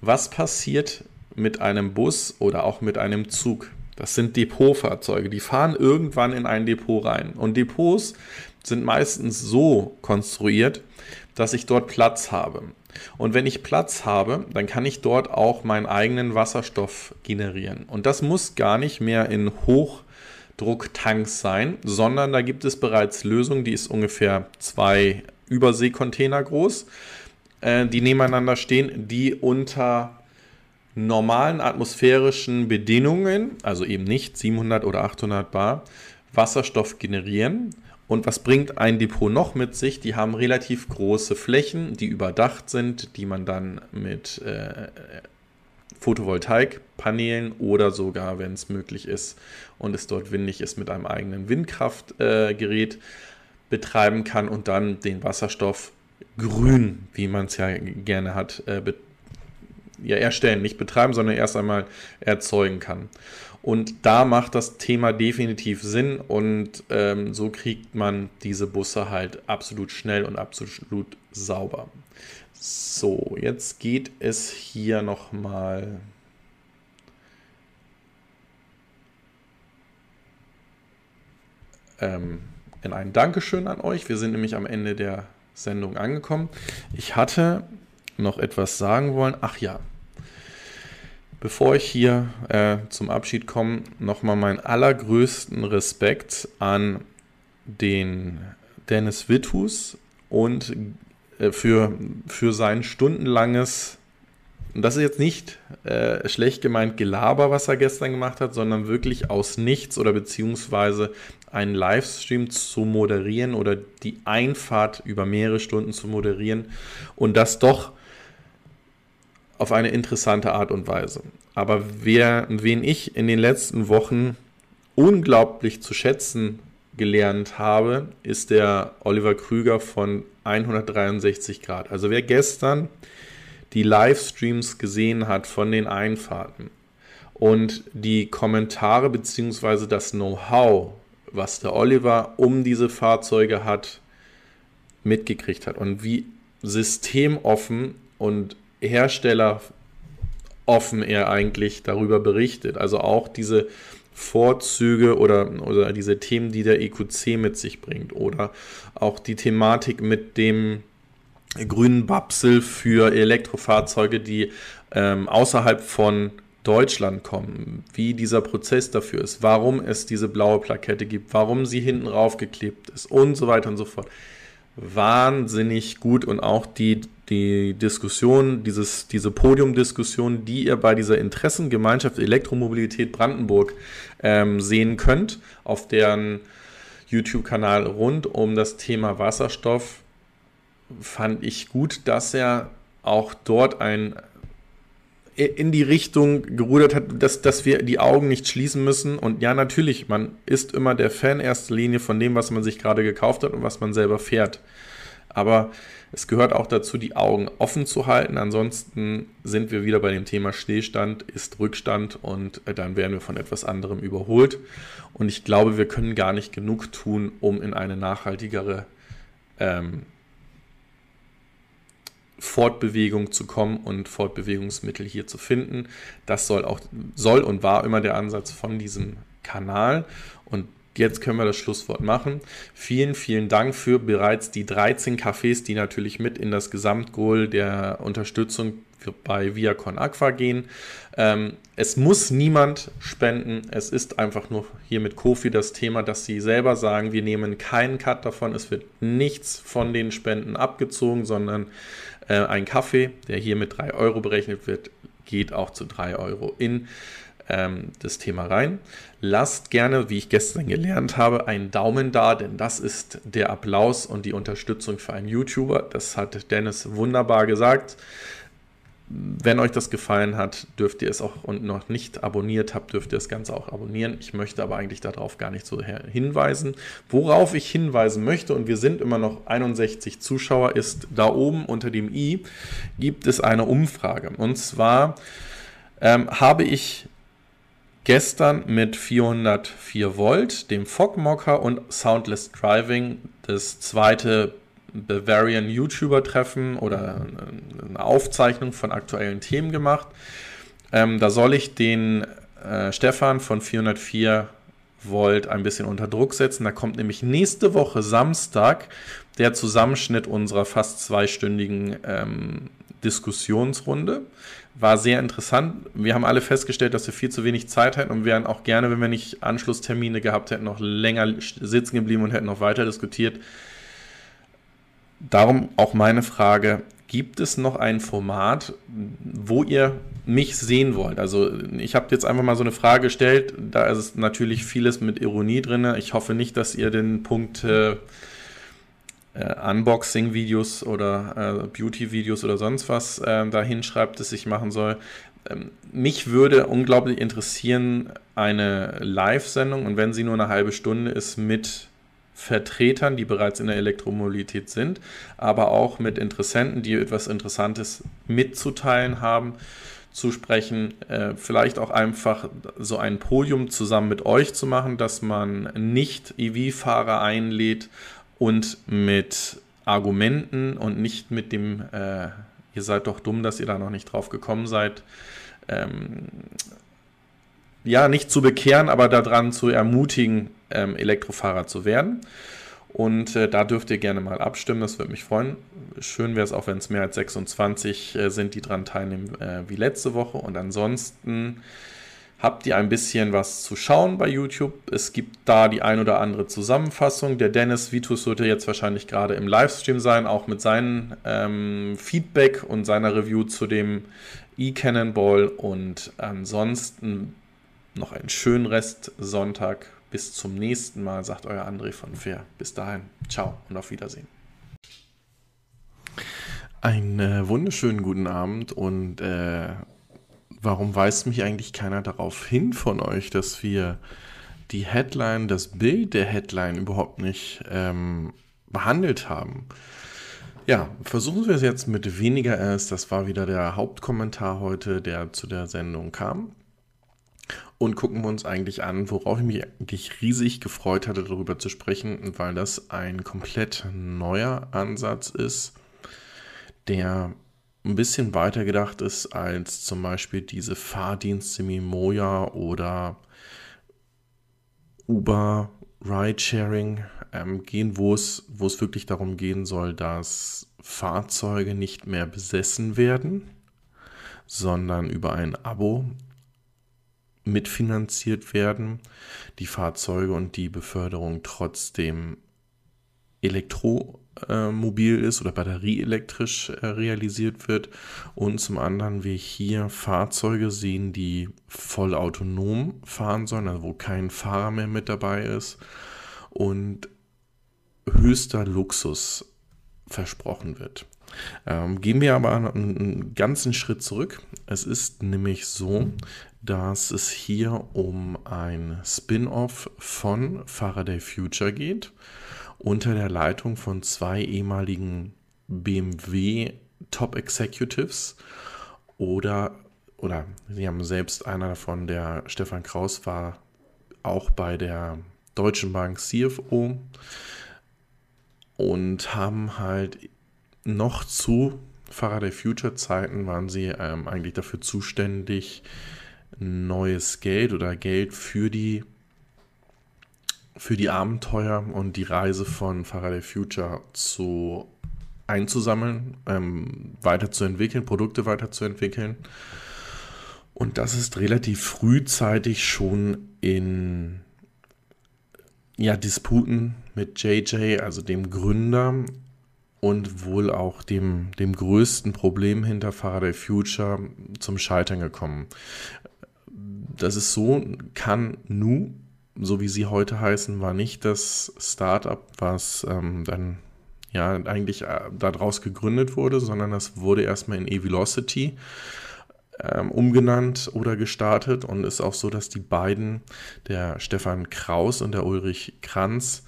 was passiert mit einem Bus oder auch mit einem Zug? Das sind Depotfahrzeuge, die fahren irgendwann in ein Depot rein. Und Depots sind meistens so konstruiert, dass ich dort Platz habe. Und wenn ich Platz habe, dann kann ich dort auch meinen eigenen Wasserstoff generieren. Und das muss gar nicht mehr in Hochdrucktanks sein, sondern da gibt es bereits Lösungen, die ist ungefähr zwei Überseekontainer groß, äh, die nebeneinander stehen, die unter normalen atmosphärischen Bedingungen, also eben nicht 700 oder 800 Bar, Wasserstoff generieren. Und was bringt ein Depot noch mit sich? Die haben relativ große Flächen, die überdacht sind, die man dann mit äh, Photovoltaikpanelen oder sogar, wenn es möglich ist und es dort windig ist, mit einem eigenen Windkraftgerät äh, betreiben kann und dann den Wasserstoff grün, wie man es ja gerne hat, äh, ja, erstellen, nicht betreiben, sondern erst einmal erzeugen kann. Und da macht das Thema definitiv Sinn und ähm, so kriegt man diese Busse halt absolut schnell und absolut sauber. So, jetzt geht es hier nochmal. Ähm, in ein Dankeschön an euch. Wir sind nämlich am Ende der Sendung angekommen. Ich hatte noch etwas sagen wollen. Ach ja, Bevor ich hier äh, zum Abschied komme, nochmal meinen allergrößten Respekt an den Dennis Witthus und äh, für, für sein stundenlanges, und das ist jetzt nicht äh, schlecht gemeint Gelaber, was er gestern gemacht hat, sondern wirklich aus nichts oder beziehungsweise einen Livestream zu moderieren oder die Einfahrt über mehrere Stunden zu moderieren und das doch auf eine interessante Art und Weise. Aber wer, wen ich in den letzten Wochen unglaublich zu schätzen gelernt habe, ist der Oliver Krüger von 163 Grad. Also wer gestern die Livestreams gesehen hat von den Einfahrten und die Kommentare bzw. das Know-how, was der Oliver um diese Fahrzeuge hat, mitgekriegt hat und wie systemoffen und Hersteller offen er eigentlich darüber berichtet. Also auch diese Vorzüge oder, oder diese Themen, die der EQC mit sich bringt. Oder auch die Thematik mit dem grünen Babsel für Elektrofahrzeuge, die ähm, außerhalb von Deutschland kommen, wie dieser Prozess dafür ist, warum es diese blaue Plakette gibt, warum sie hinten raufgeklebt ist und so weiter und so fort wahnsinnig gut und auch die, die Diskussion, dieses, diese Podiumdiskussion, die ihr bei dieser Interessengemeinschaft Elektromobilität Brandenburg ähm, sehen könnt, auf deren YouTube-Kanal rund um das Thema Wasserstoff, fand ich gut, dass er auch dort ein in die Richtung gerudert hat, dass, dass wir die Augen nicht schließen müssen. Und ja, natürlich, man ist immer der Fan erster Linie von dem, was man sich gerade gekauft hat und was man selber fährt. Aber es gehört auch dazu, die Augen offen zu halten. Ansonsten sind wir wieder bei dem Thema Stillstand, ist Rückstand und dann werden wir von etwas anderem überholt. Und ich glaube, wir können gar nicht genug tun, um in eine nachhaltigere ähm, Fortbewegung zu kommen und Fortbewegungsmittel hier zu finden. Das soll auch, soll und war immer der Ansatz von diesem Kanal. Und jetzt können wir das Schlusswort machen. Vielen, vielen Dank für bereits die 13 Cafés, die natürlich mit in das Gesamtgoal der Unterstützung bei Viacon Aqua gehen. Ähm, es muss niemand spenden. Es ist einfach nur hier mit Kofi das Thema, dass sie selber sagen, wir nehmen keinen Cut davon. Es wird nichts von den Spenden abgezogen, sondern äh, ein Kaffee, der hier mit 3 Euro berechnet wird, geht auch zu 3 Euro in ähm, das Thema rein. Lasst gerne, wie ich gestern gelernt habe, einen Daumen da, denn das ist der Applaus und die Unterstützung für einen YouTuber. Das hat Dennis wunderbar gesagt. wenn euch das gefallen hat, dürft ihr es auch und noch nicht abonniert habt, dürft ihr das Ganze auch abonnieren. Ich möchte aber eigentlich darauf gar nicht so hinweisen. Worauf ich hinweisen möchte, und wir sind immer noch 61 Zuschauer, ist da oben unter dem i gibt es eine Umfrage. Und zwar ähm, habe ich gestern mit 404 Volt, dem Fogmocker und Soundless Driving das zweite Bavarian YouTuber-Treffen oder eine Aufzeichnung von aktuellen Themen gemacht. Ähm, da soll ich den äh, Stefan von 404 Volt ein bisschen unter Druck setzen. Da kommt nämlich nächste Woche Samstag der Zusammenschnitt unserer fast zweistündigen ähm, Diskussionsrunde. War sehr interessant. Wir haben alle festgestellt, dass wir viel zu wenig Zeit hätten und wären auch gerne, wenn wir nicht Anschlusstermine gehabt hätten, noch länger sitzen geblieben und hätten noch weiter diskutiert. Darum auch meine Frage, gibt es noch ein Format, wo ihr mich sehen wollt? Also ich habe jetzt einfach mal so eine Frage gestellt, da ist natürlich vieles mit Ironie drin. Ich hoffe nicht, dass ihr den Punkt äh, äh, Unboxing-Videos oder äh, Beauty-Videos oder sonst was äh, da hinschreibt, dass ich machen soll. Ähm, mich würde unglaublich interessieren eine Live-Sendung und wenn sie nur eine halbe Stunde ist mit Vertretern, die bereits in der Elektromobilität sind, aber auch mit Interessenten, die etwas Interessantes mitzuteilen haben, zu sprechen. Äh, vielleicht auch einfach so ein Podium zusammen mit euch zu machen, dass man nicht EV-Fahrer einlädt und mit Argumenten und nicht mit dem, äh, ihr seid doch dumm, dass ihr da noch nicht drauf gekommen seid, ähm, ja, nicht zu bekehren, aber daran zu ermutigen, ähm, Elektrofahrer zu werden. Und äh, da dürft ihr gerne mal abstimmen, das würde mich freuen. Schön wäre es auch, wenn es mehr als 26 äh, sind, die daran teilnehmen, äh, wie letzte Woche. Und ansonsten habt ihr ein bisschen was zu schauen bei YouTube. Es gibt da die ein oder andere Zusammenfassung. Der Dennis Vitus sollte jetzt wahrscheinlich gerade im Livestream sein, auch mit seinem ähm, Feedback und seiner Review zu dem E-Cannonball. Und ansonsten noch einen schönen Rest Sonntag. Bis zum nächsten Mal, sagt euer André von Fair. Bis dahin, ciao und auf Wiedersehen. Einen äh, wunderschönen guten Abend und äh, warum weist mich eigentlich keiner darauf hin von euch, dass wir die Headline, das Bild der Headline überhaupt nicht ähm, behandelt haben? Ja, versuchen wir es jetzt mit weniger S. Das war wieder der Hauptkommentar heute, der zu der Sendung kam und gucken wir uns eigentlich an, worauf ich mich eigentlich riesig gefreut hatte, darüber zu sprechen, weil das ein komplett neuer Ansatz ist, der ein bisschen weiter gedacht ist als zum Beispiel diese Fahrdienste wie Moja oder Uber, Ridesharing ähm, gehen, wo es, wo es wirklich darum gehen soll, dass Fahrzeuge nicht mehr besessen werden, sondern über ein Abo mitfinanziert werden, die Fahrzeuge und die Beförderung trotzdem elektromobil ist oder batterieelektrisch äh, realisiert wird und zum anderen wir hier Fahrzeuge sehen, die voll autonom fahren sollen, also wo kein Fahrer mehr mit dabei ist und höchster Luxus versprochen wird. Ähm, gehen wir aber einen ganzen Schritt zurück. Es ist nämlich so, dass es hier um ein Spin-off von Faraday Future geht, unter der Leitung von zwei ehemaligen BMW Top Executives oder oder sie haben selbst einer davon, der Stefan Kraus war auch bei der Deutschen Bank CFO und haben halt noch zu Faraday Future Zeiten waren sie ähm, eigentlich dafür zuständig, neues Geld oder Geld für die für die Abenteuer und die Reise von Faraday Future zu einzusammeln, ähm, weiterzuentwickeln, Produkte weiterzuentwickeln. Und das ist relativ frühzeitig schon in ja, Disputen mit JJ, also dem Gründer und wohl auch dem, dem größten Problem hinter Faraday Future zum Scheitern gekommen das ist so, kann Nu, so wie sie heute heißen, war nicht das Startup, was ähm, dann ja eigentlich äh, daraus gegründet wurde, sondern das wurde erstmal in E-Velocity ähm, umgenannt oder gestartet und ist auch so, dass die beiden, der Stefan Kraus und der Ulrich Kranz,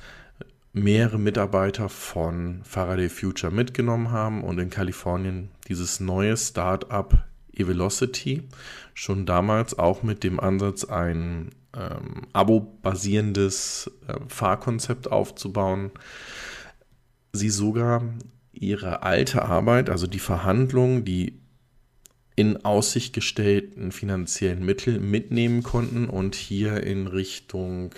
mehrere Mitarbeiter von Faraday Future mitgenommen haben und in Kalifornien dieses neue Start-up eVelocity schon damals auch mit dem Ansatz, ein ähm, Abo-basierendes äh, Fahrkonzept aufzubauen, sie sogar ihre alte Arbeit, also die Verhandlungen, die in Aussicht gestellten finanziellen Mittel mitnehmen konnten und hier in Richtung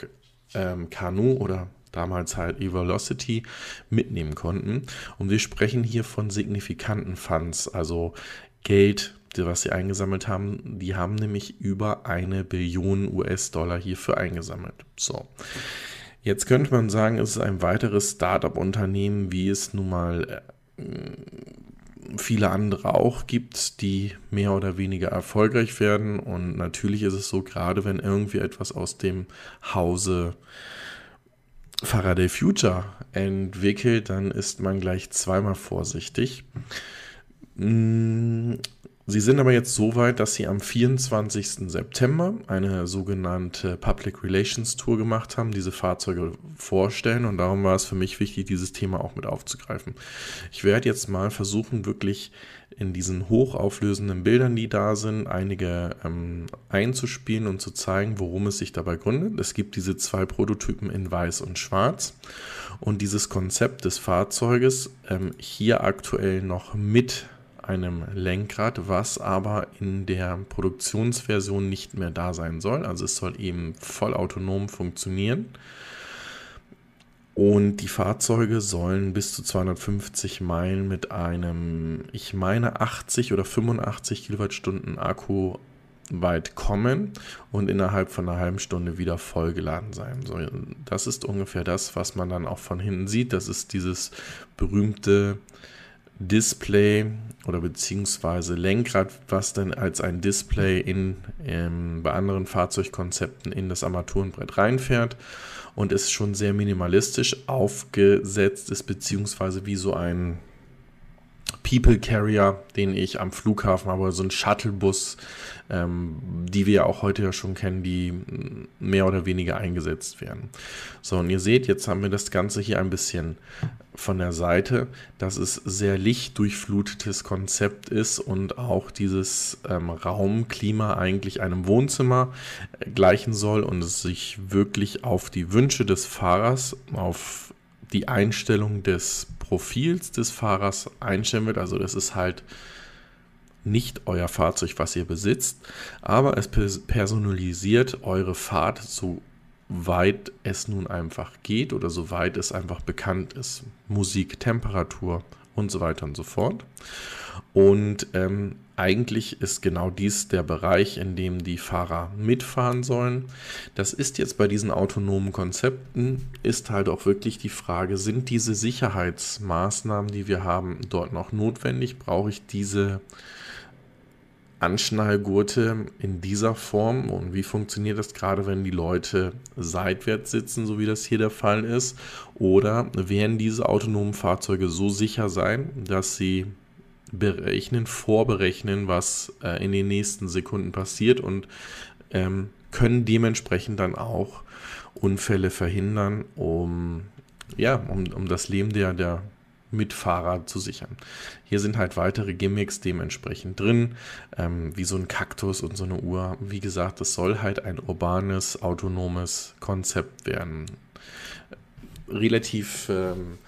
ähm, Kanu oder damals halt E-Velocity mitnehmen konnten. Und wir sprechen hier von signifikanten Funds, also Geld, was sie eingesammelt haben. Die haben nämlich über eine Billion US-Dollar hierfür eingesammelt. So. Jetzt könnte man sagen, es ist ein weiteres Startup-Unternehmen, wie es nun mal äh, viele andere auch gibt, die mehr oder weniger erfolgreich werden. Und natürlich ist es so, gerade wenn irgendwie etwas aus dem Hause Faraday Future entwickelt, dann ist man gleich zweimal vorsichtig. Sie sind aber jetzt so weit, dass Sie am 24. September eine sogenannte Public Relations Tour gemacht haben, diese Fahrzeuge vorstellen und darum war es für mich wichtig, dieses Thema auch mit aufzugreifen. Ich werde jetzt mal versuchen, wirklich in diesen hochauflösenden Bildern, die da sind, einige ähm, einzuspielen und zu zeigen, worum es sich dabei gründet. Es gibt diese zwei Prototypen in Weiß und Schwarz und dieses Konzept des Fahrzeuges ähm, hier aktuell noch mit einem Lenkrad, was aber in der Produktionsversion nicht mehr da sein soll. Also es soll eben vollautonom funktionieren. Und die Fahrzeuge sollen bis zu 250 Meilen mit einem, ich meine, 80 oder 85 Kilowattstunden Akku weit kommen und innerhalb von einer halben Stunde wieder vollgeladen sein. So, das ist ungefähr das, was man dann auch von hinten sieht. Das ist dieses berühmte Display oder beziehungsweise Lenkrad, was dann als ein Display in, ähm, bei anderen Fahrzeugkonzepten in das Armaturenbrett reinfährt und ist schon sehr minimalistisch aufgesetzt ist, beziehungsweise wie so ein People Carrier, den ich am Flughafen habe, so ein Shuttlebus, ähm, die wir auch heute ja schon kennen, die mehr oder weniger eingesetzt werden. So, und ihr seht, jetzt haben wir das Ganze hier ein bisschen von der Seite, dass es sehr lichtdurchflutetes Konzept ist und auch dieses ähm, Raumklima eigentlich einem Wohnzimmer äh, gleichen soll und es sich wirklich auf die Wünsche des Fahrers, auf die Einstellung des Profils des Fahrers einstellen wird. Also das ist halt nicht euer Fahrzeug, was ihr besitzt, aber es personalisiert eure Fahrt so weit es nun einfach geht oder soweit es einfach bekannt ist. Musik, Temperatur und so weiter und so fort. Und ähm, eigentlich ist genau dies der Bereich, in dem die Fahrer mitfahren sollen. Das ist jetzt bei diesen autonomen Konzepten, ist halt auch wirklich die Frage, sind diese Sicherheitsmaßnahmen, die wir haben, dort noch notwendig? Brauche ich diese Anschnallgurte in dieser Form und wie funktioniert das gerade, wenn die Leute seitwärts sitzen, so wie das hier der Fall ist? Oder werden diese autonomen Fahrzeuge so sicher sein, dass sie berechnen, vorberechnen, was äh, in den nächsten Sekunden passiert und ähm, können dementsprechend dann auch Unfälle verhindern, um, ja, um, um das Leben der, der Mitfahrer zu sichern. Hier sind halt weitere Gimmicks dementsprechend drin, ähm, wie so ein Kaktus und so eine Uhr. Wie gesagt, es soll halt ein urbanes, autonomes Konzept werden. Relativ, ähm,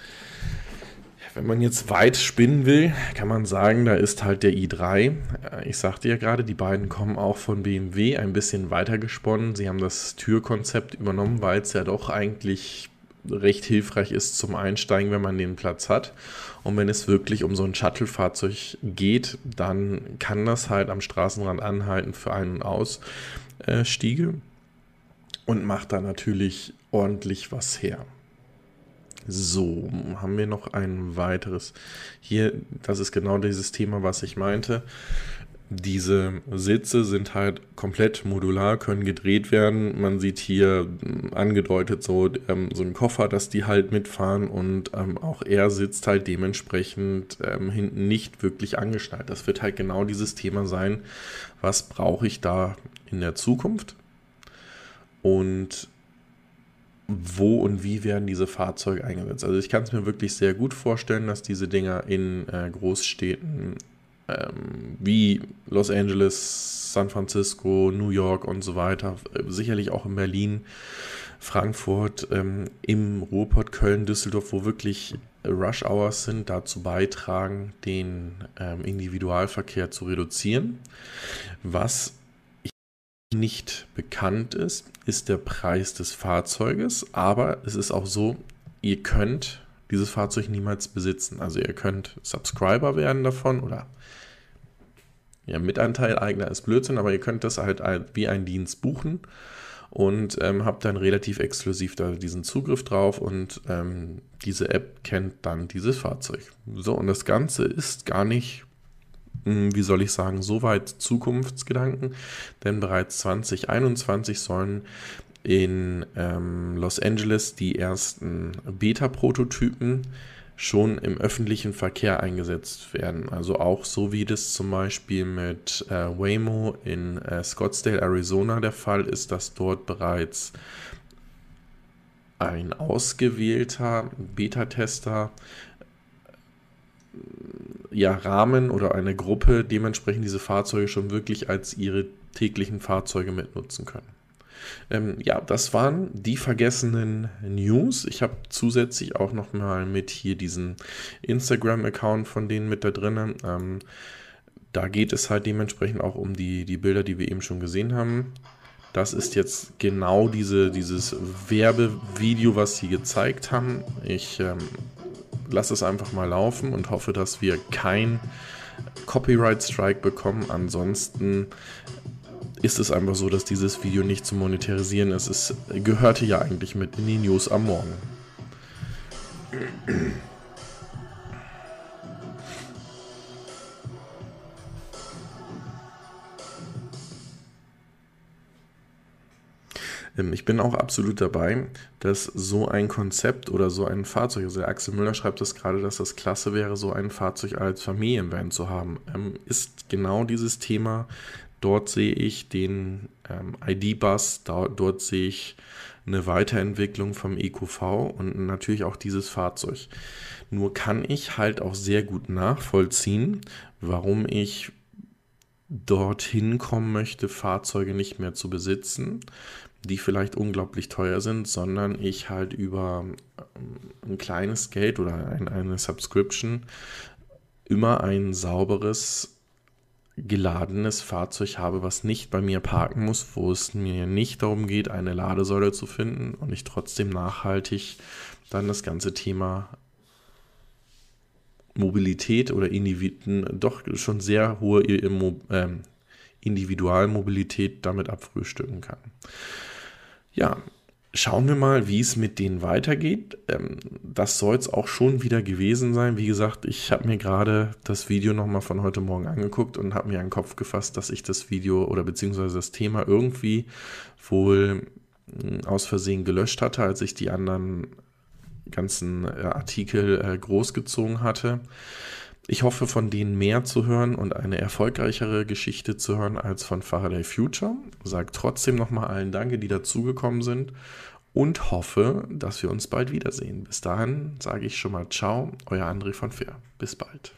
wenn man jetzt weit spinnen will, kann man sagen, da ist halt der i3. Äh, ich sagte ja gerade, die beiden kommen auch von BMW ein bisschen weiter gesponnen. Sie haben das Türkonzept übernommen, weil es ja doch eigentlich recht hilfreich ist zum Einsteigen, wenn man den Platz hat. Und wenn es wirklich um so ein Shuttle-Fahrzeug geht, dann kann das halt am Straßenrand anhalten für Ein- und Ausstiege und macht da natürlich ordentlich was her. So, haben wir noch ein weiteres. Hier, das ist genau dieses Thema, was ich meinte. Diese Sitze sind halt komplett modular, können gedreht werden. Man sieht hier ähm, angedeutet so, ähm, so einen Koffer, dass die halt mitfahren und ähm, auch er sitzt halt dementsprechend ähm, hinten nicht wirklich angeschnallt. Das wird halt genau dieses Thema sein, was brauche ich da in der Zukunft und wo und wie werden diese Fahrzeuge eingesetzt. Also ich kann es mir wirklich sehr gut vorstellen, dass diese Dinger in äh, Großstädten ähm, wie Los Angeles, San Francisco, New York und so weiter, äh, sicherlich auch in Berlin, Frankfurt, ähm, im Ruhrpott, Köln, Düsseldorf, wo wirklich Rush Hours sind, dazu beitragen, den ähm, Individualverkehr zu reduzieren. Was nicht bekannt ist, ist der Preis des Fahrzeuges, aber es ist auch so, ihr könnt dieses Fahrzeug niemals besitzen. Also ihr könnt Subscriber werden davon oder ja, Mitanteileigner ist Blödsinn, aber ihr könnt das halt wie ein Dienst buchen und ähm, habt dann relativ exklusiv da diesen Zugriff drauf und ähm, diese App kennt dann dieses Fahrzeug. So, und das Ganze ist gar nicht, wie soll ich sagen, so weit Zukunftsgedanken, denn bereits 2021 sollen in ähm, Los Angeles die ersten Beta-Prototypen schon im öffentlichen Verkehr eingesetzt werden. Also auch so wie das zum Beispiel mit äh, Waymo in äh, Scottsdale, Arizona der Fall ist, dass dort bereits ein ausgewählter Beta-Tester ja, Rahmen oder eine Gruppe dementsprechend diese Fahrzeuge schon wirklich als ihre täglichen Fahrzeuge mitnutzen können. Ähm, ja, das waren die vergessenen News. Ich habe zusätzlich auch noch mal mit hier diesen Instagram-Account von denen mit da drin. Ähm, da geht es halt dementsprechend auch um die, die Bilder, die wir eben schon gesehen haben. Das ist jetzt genau diese, dieses Werbevideo, was sie gezeigt haben. Ich ähm, lasse es einfach mal laufen und hoffe, dass wir kein Copyright Strike bekommen. Ansonsten ist es einfach so, dass dieses Video nicht zu monetarisieren ist. Es gehörte ja eigentlich mit in die News am Morgen. Ich bin auch absolut dabei, dass so ein Konzept oder so ein Fahrzeug, also der Axel Müller schreibt das gerade, dass das klasse wäre, so ein Fahrzeug als Familienvan zu haben, ähm, ist genau dieses Thema, Dort sehe ich den ähm, ID-Bus, dort sehe ich eine Weiterentwicklung vom EQV und natürlich auch dieses Fahrzeug. Nur kann ich halt auch sehr gut nachvollziehen, warum ich dorthin kommen möchte, Fahrzeuge nicht mehr zu besitzen, die vielleicht unglaublich teuer sind, sondern ich halt über ähm, ein kleines Geld oder eine Subscription immer ein sauberes geladenes Fahrzeug habe, was nicht bei mir parken muss, wo es mir nicht darum geht, eine Ladesäule zu finden und ich trotzdem nachhaltig dann das ganze Thema Mobilität oder Individuen doch schon sehr hohe ähm, Individualmobilität damit abfrühstücken kann. Ja, Schauen wir mal, wie es mit denen weitergeht. Ähm, das soll es auch schon wieder gewesen sein. Wie gesagt, ich habe mir gerade das Video nochmal von heute Morgen angeguckt und habe mir einen Kopf gefasst, dass ich das Video oder beziehungsweise das Thema irgendwie wohl hm, aus Versehen gelöscht hatte, als ich die anderen ganzen äh, Artikel äh, großgezogen hatte. Ich hoffe, von denen mehr zu hören und eine erfolgreichere Geschichte zu hören als von Faraday Future. Sag trotzdem nochmal allen Danke, die dazugekommen sind und hoffe, dass wir uns bald wiedersehen. Bis dahin sage ich schon mal Ciao, euer André von Fair. Bis bald.